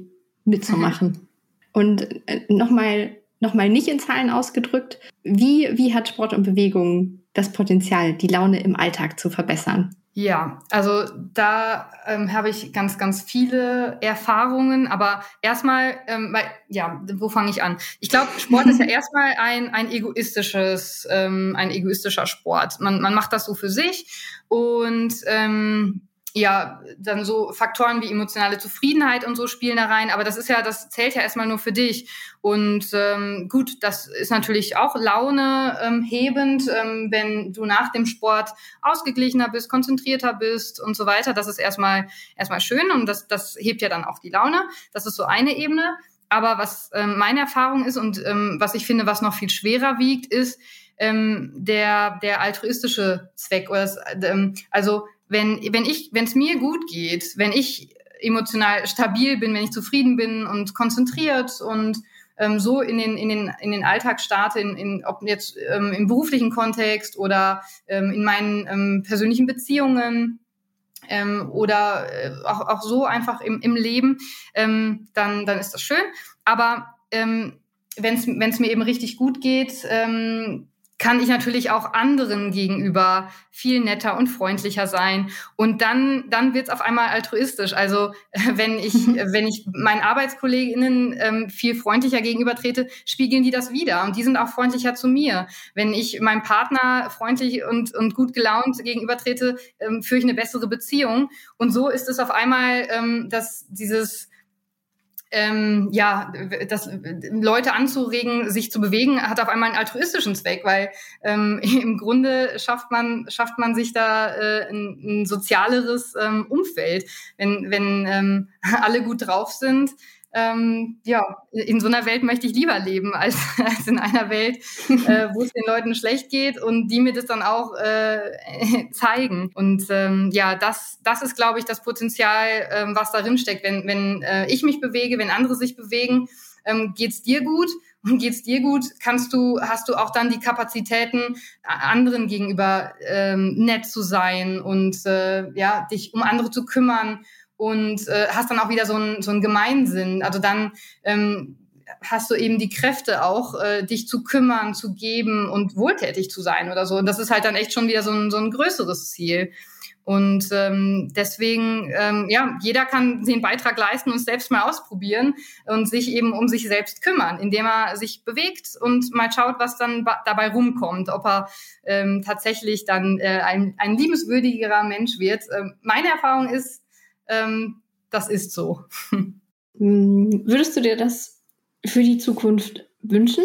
mitzumachen. Mhm. Und äh, nochmal nochmal nicht in Zahlen ausgedrückt, wie, wie hat Sport und Bewegung das Potenzial, die Laune im Alltag zu verbessern? Ja, also da ähm, habe ich ganz, ganz viele Erfahrungen. Aber erstmal, ähm, weil, ja, wo fange ich an? Ich glaube, Sport ist ja erstmal ein, ein egoistisches, ähm, ein egoistischer Sport. Man, man macht das so für sich und ähm, ja, dann so Faktoren wie emotionale Zufriedenheit und so spielen da rein. Aber das ist ja, das zählt ja erstmal nur für dich. Und ähm, gut, das ist natürlich auch Laune ähm, hebend, ähm, wenn du nach dem Sport ausgeglichener bist, konzentrierter bist und so weiter. Das ist erstmal erstmal schön und das, das hebt ja dann auch die Laune. Das ist so eine Ebene. Aber was ähm, meine Erfahrung ist und ähm, was ich finde, was noch viel schwerer wiegt, ist ähm, der der altruistische Zweck. Oder das, ähm, also wenn, wenn ich, wenn es mir gut geht, wenn ich emotional stabil bin, wenn ich zufrieden bin und konzentriert und ähm, so in den, in, den, in den Alltag starte, in, in, ob jetzt ähm, im beruflichen Kontext oder ähm, in meinen ähm, persönlichen Beziehungen ähm, oder äh, auch, auch so einfach im, im Leben, ähm, dann, dann ist das schön. Aber ähm, wenn es mir eben richtig gut geht, ähm, kann ich natürlich auch anderen gegenüber viel netter und freundlicher sein. Und dann, dann wird's auf einmal altruistisch. Also wenn ich, wenn ich meinen Arbeitskolleginnen ähm, viel freundlicher gegenüber trete, spiegeln die das wieder. Und die sind auch freundlicher zu mir. Wenn ich meinem Partner freundlich und, und gut gelaunt gegenüber trete, ähm, führe ich eine bessere Beziehung. Und so ist es auf einmal, ähm, dass dieses ähm, ja, das, Leute anzuregen, sich zu bewegen, hat auf einmal einen altruistischen Zweck, weil ähm, im Grunde schafft man, schafft man sich da äh, ein, ein sozialeres ähm, Umfeld. Wenn, wenn ähm, alle gut drauf sind, ähm, ja, in so einer Welt möchte ich lieber leben, als, als in einer Welt, äh, wo es den Leuten schlecht geht und die mir das dann auch äh, zeigen. Und ähm, ja, das, das ist, glaube ich, das Potenzial, ähm, was darin steckt. Wenn, wenn äh, ich mich bewege, wenn andere sich bewegen, ähm, geht's dir gut und geht's dir gut, kannst du, hast du auch dann die Kapazitäten, anderen gegenüber ähm, nett zu sein und äh, ja, dich um andere zu kümmern und äh, hast dann auch wieder so einen so einen Gemeinsinn. Also dann ähm, hast du eben die Kräfte auch, äh, dich zu kümmern, zu geben und wohltätig zu sein oder so. Und das ist halt dann echt schon wieder so ein, so ein größeres Ziel. Und ähm, deswegen, ähm, ja, jeder kann den Beitrag leisten und selbst mal ausprobieren und sich eben um sich selbst kümmern, indem er sich bewegt und mal schaut, was dann dabei rumkommt, ob er ähm, tatsächlich dann äh, ein, ein liebenswürdigerer Mensch wird. Ähm, meine Erfahrung ist, ähm, das ist so. Hm, würdest du dir das für die Zukunft wünschen,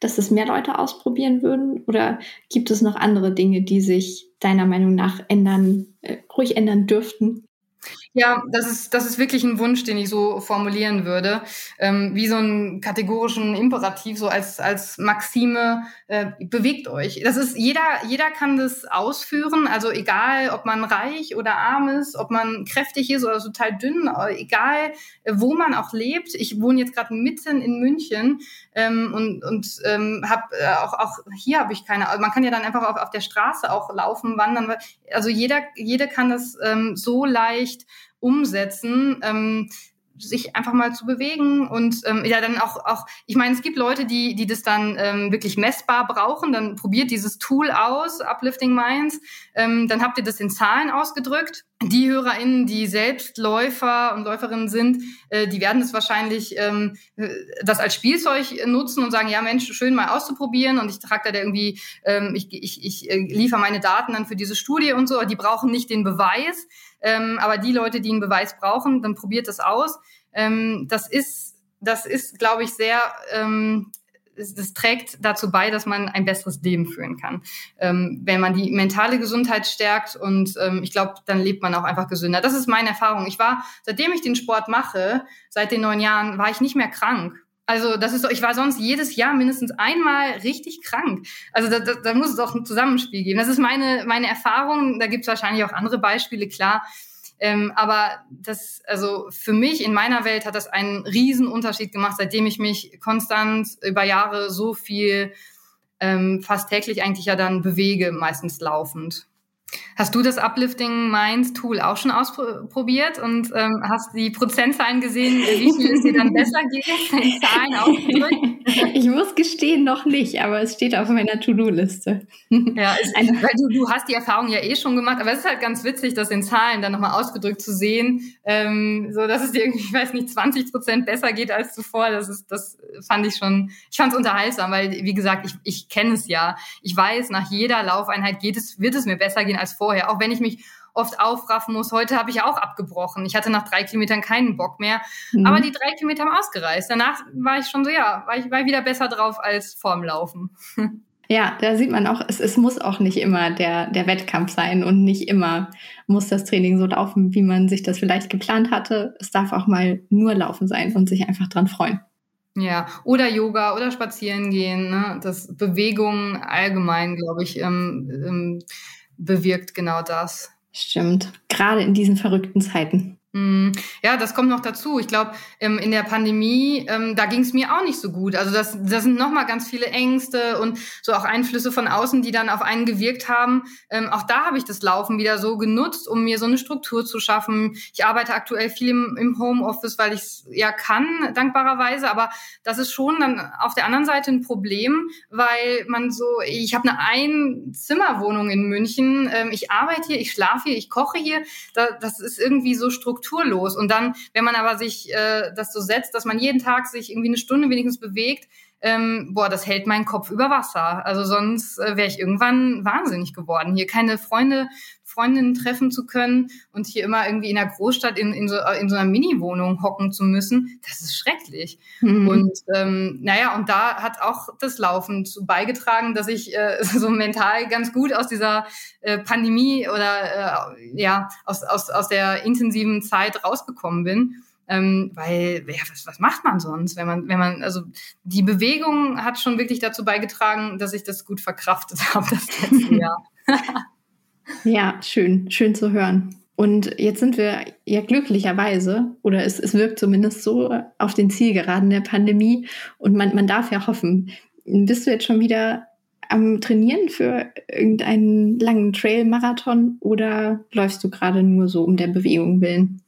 dass das mehr Leute ausprobieren würden? Oder gibt es noch andere Dinge, die sich deiner Meinung nach ändern, äh, ruhig ändern dürften? Ja, das ist, das ist wirklich ein Wunsch, den ich so formulieren würde, ähm, wie so einen kategorischen Imperativ, so als, als Maxime, äh, bewegt euch. Das ist, jeder, jeder kann das ausführen, also egal, ob man reich oder arm ist, ob man kräftig ist oder total dünn, äh, egal, äh, wo man auch lebt. Ich wohne jetzt gerade mitten in München ähm, und, und ähm, habe äh, auch, auch hier habe ich keine, also man kann ja dann einfach auf, auf der Straße auch laufen, wandern, also jeder, jeder kann das ähm, so leicht umsetzen, ähm, sich einfach mal zu bewegen und ähm, ja dann auch auch ich meine es gibt Leute die die das dann ähm, wirklich messbar brauchen. Dann probiert dieses Tool aus Uplifting Minds. Ähm, dann habt ihr das in Zahlen ausgedrückt. Die HörerInnen, die selbst Läufer und Läuferinnen sind, äh, die werden es wahrscheinlich ähm, das als Spielzeug nutzen und sagen, ja Mensch, schön mal auszuprobieren. Und ich trage da irgendwie, ähm, ich, ich, ich äh, liefere meine Daten dann für diese Studie und so, die brauchen nicht den Beweis, ähm, aber die Leute, die einen Beweis brauchen, dann probiert das aus. Ähm, das ist, das ist, glaube ich, sehr ähm, das trägt dazu bei, dass man ein besseres Leben führen kann. Ähm, wenn man die mentale Gesundheit stärkt und ähm, ich glaube, dann lebt man auch einfach gesünder. Das ist meine Erfahrung. Ich war, seitdem ich den Sport mache, seit den neun Jahren, war ich nicht mehr krank. Also das ist so, ich war sonst jedes Jahr mindestens einmal richtig krank. Also da, da, da muss es auch ein Zusammenspiel geben. Das ist meine, meine Erfahrung. Da gibt es wahrscheinlich auch andere Beispiele, klar. Ähm, aber das, also für mich in meiner Welt hat das einen riesen Unterschied gemacht, seitdem ich mich konstant über Jahre so viel, ähm, fast täglich eigentlich ja dann bewege, meistens laufend. Hast du das Uplifting Minds Tool auch schon ausprobiert und ähm, hast die Prozentzahlen gesehen, wie viel es dir dann besser geht, in Zahlen ausgedrückt? Ich muss gestehen, noch nicht, aber es steht auf meiner To-Do-Liste. Ja, ist, weil du, du hast die Erfahrung ja eh schon gemacht, aber es ist halt ganz witzig, das in Zahlen dann nochmal ausgedrückt zu sehen, ähm, so dass es dir irgendwie, ich weiß nicht, 20 Prozent besser geht als zuvor. Das ist, das fand ich schon, ich fand es unterhaltsam, weil wie gesagt, ich, ich kenne es ja. Ich weiß, nach jeder Laufeinheit geht es, wird es mir besser gehen als vorher. Auch wenn ich mich oft aufraffen muss. Heute habe ich auch abgebrochen. Ich hatte nach drei Kilometern keinen Bock mehr. Mhm. Aber die drei Kilometer haben ausgereist. Danach war ich schon so, ja, war ich war wieder besser drauf als vorm Laufen. Ja, da sieht man auch, es, es muss auch nicht immer der, der Wettkampf sein und nicht immer muss das Training so laufen, wie man sich das vielleicht geplant hatte. Es darf auch mal nur laufen sein und sich einfach dran freuen. Ja, oder Yoga oder spazieren gehen. Ne? Das Bewegung allgemein, glaube ich, ähm, ähm, bewirkt genau das. Stimmt. Gerade in diesen verrückten Zeiten. Mhm. Ja, das kommt noch dazu. Ich glaube, ähm, in der Pandemie, ähm, da ging es mir auch nicht so gut. Also das, das sind nochmal ganz viele Ängste und so auch Einflüsse von außen, die dann auf einen gewirkt haben. Ähm, auch da habe ich das Laufen wieder so genutzt, um mir so eine Struktur zu schaffen. Ich arbeite aktuell viel im, im Homeoffice, weil ich es ja kann, dankbarerweise. Aber das ist schon dann auf der anderen Seite ein Problem, weil man so, ich habe eine Einzimmerwohnung in München. ich arbeite hier, ich schlafe hier, ich koche hier. das ist irgendwie so strukturell strukturlos. Und dann, wenn man aber sich äh, das so setzt, dass man jeden Tag sich irgendwie eine Stunde wenigstens bewegt, ähm, boah, das hält meinen Kopf über Wasser. Also sonst äh, wäre ich irgendwann wahnsinnig geworden. Hier keine Freunde, Freundinnen treffen zu können und hier immer irgendwie in der Großstadt in, in, so, in so einer Mini-Wohnung hocken zu müssen, das ist schrecklich. Mhm. Und ähm, naja, und da hat auch das Laufen zu beigetragen, dass ich äh, so mental ganz gut aus dieser äh, Pandemie oder äh, ja, aus, aus, aus der intensiven Zeit rausgekommen bin. Ähm, weil, ja, was, was macht man sonst, wenn man, wenn man, also die Bewegung hat schon wirklich dazu beigetragen, dass ich das gut verkraftet habe das letzte Jahr. Ja, schön, schön zu hören. Und jetzt sind wir ja glücklicherweise, oder es, es wirkt zumindest so, auf den Zielgeraden der Pandemie. Und man, man darf ja hoffen. Bist du jetzt schon wieder am Trainieren für irgendeinen langen Trail-Marathon oder läufst du gerade nur so um der Bewegung willen?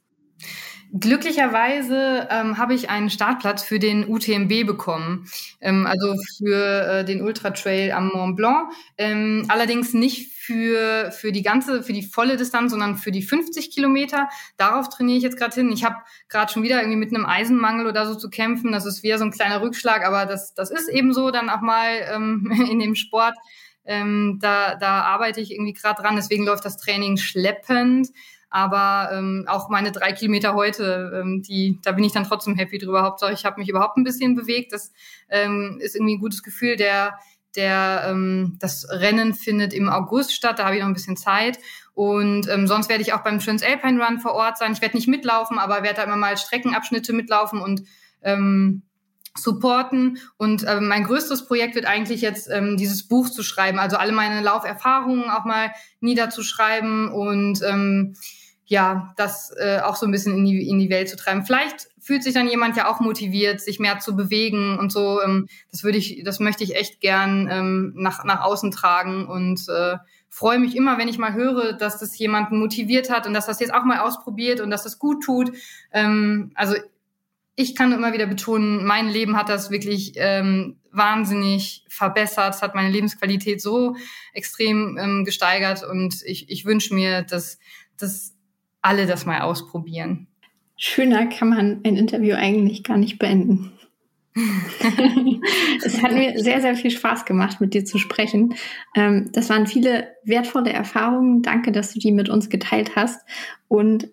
Glücklicherweise ähm, habe ich einen Startplatz für den UTMB bekommen, ähm, also für äh, den Ultra Trail am Mont Blanc. Ähm, allerdings nicht für für die ganze, für die volle Distanz, sondern für die 50 Kilometer. Darauf trainiere ich jetzt gerade hin. Ich habe gerade schon wieder irgendwie mit einem Eisenmangel oder so zu kämpfen. Das ist wieder so ein kleiner Rückschlag, aber das das ist eben so dann auch mal ähm, in dem Sport. Ähm, da, da arbeite ich irgendwie gerade dran. Deswegen läuft das Training schleppend. Aber ähm, auch meine drei Kilometer heute, ähm, die, da bin ich dann trotzdem happy drüber. Hauptsache, ich habe mich überhaupt ein bisschen bewegt. Das ähm, ist irgendwie ein gutes Gefühl. Der, der ähm, das Rennen findet im August statt, da habe ich noch ein bisschen Zeit. Und ähm, sonst werde ich auch beim Transalpine Run vor Ort sein. Ich werde nicht mitlaufen, aber werde da immer mal Streckenabschnitte mitlaufen und ähm, supporten. Und äh, mein größtes Projekt wird eigentlich jetzt ähm, dieses Buch zu schreiben, also alle meine Lauferfahrungen auch mal niederzuschreiben und ähm, ja, das äh, auch so ein bisschen in die, in die Welt zu treiben. Vielleicht fühlt sich dann jemand ja auch motiviert, sich mehr zu bewegen und so. Ähm, das würde ich, das möchte ich echt gern ähm, nach, nach außen tragen und äh, freue mich immer, wenn ich mal höre, dass das jemanden motiviert hat und dass das jetzt auch mal ausprobiert und dass das gut tut. Ähm, also ich kann immer wieder betonen, mein Leben hat das wirklich ähm, wahnsinnig verbessert. Es hat meine Lebensqualität so extrem ähm, gesteigert und ich, ich wünsche mir, dass, dass alle das mal ausprobieren. Schöner kann man ein Interview eigentlich gar nicht beenden. es hat mir sehr, sehr viel Spaß gemacht, mit dir zu sprechen. Ähm, das waren viele wertvolle Erfahrungen. Danke, dass du die mit uns geteilt hast. Und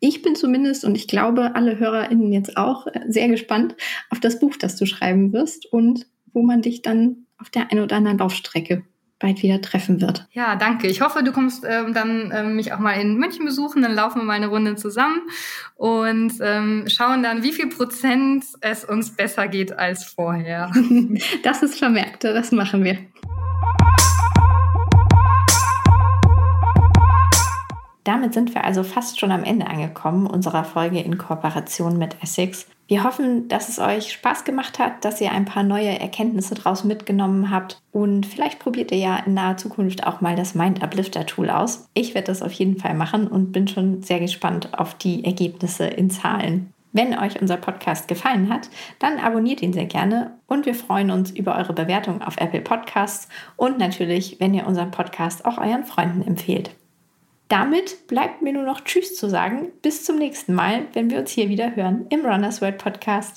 ich bin zumindest und ich glaube, alle HörerInnen jetzt auch sehr gespannt auf das Buch, das du schreiben wirst und wo man dich dann auf der einen oder anderen Laufstrecke bald wieder treffen wird. Ja, danke. Ich hoffe, du kommst ähm, dann ähm, mich auch mal in München besuchen. Dann laufen wir mal eine Runde zusammen und ähm, schauen dann, wie viel Prozent es uns besser geht als vorher. das ist vermerkt. Das machen wir. Damit sind wir also fast schon am Ende angekommen unserer Folge in Kooperation mit Essex. Wir hoffen, dass es euch Spaß gemacht hat, dass ihr ein paar neue Erkenntnisse draus mitgenommen habt und vielleicht probiert ihr ja in naher Zukunft auch mal das Mind Uplifter Tool aus. Ich werde das auf jeden Fall machen und bin schon sehr gespannt auf die Ergebnisse in Zahlen. Wenn euch unser Podcast gefallen hat, dann abonniert ihn sehr gerne und wir freuen uns über eure Bewertung auf Apple Podcasts und natürlich, wenn ihr unseren Podcast auch euren Freunden empfehlt. Damit bleibt mir nur noch Tschüss zu sagen. Bis zum nächsten Mal, wenn wir uns hier wieder hören im Runners World Podcast.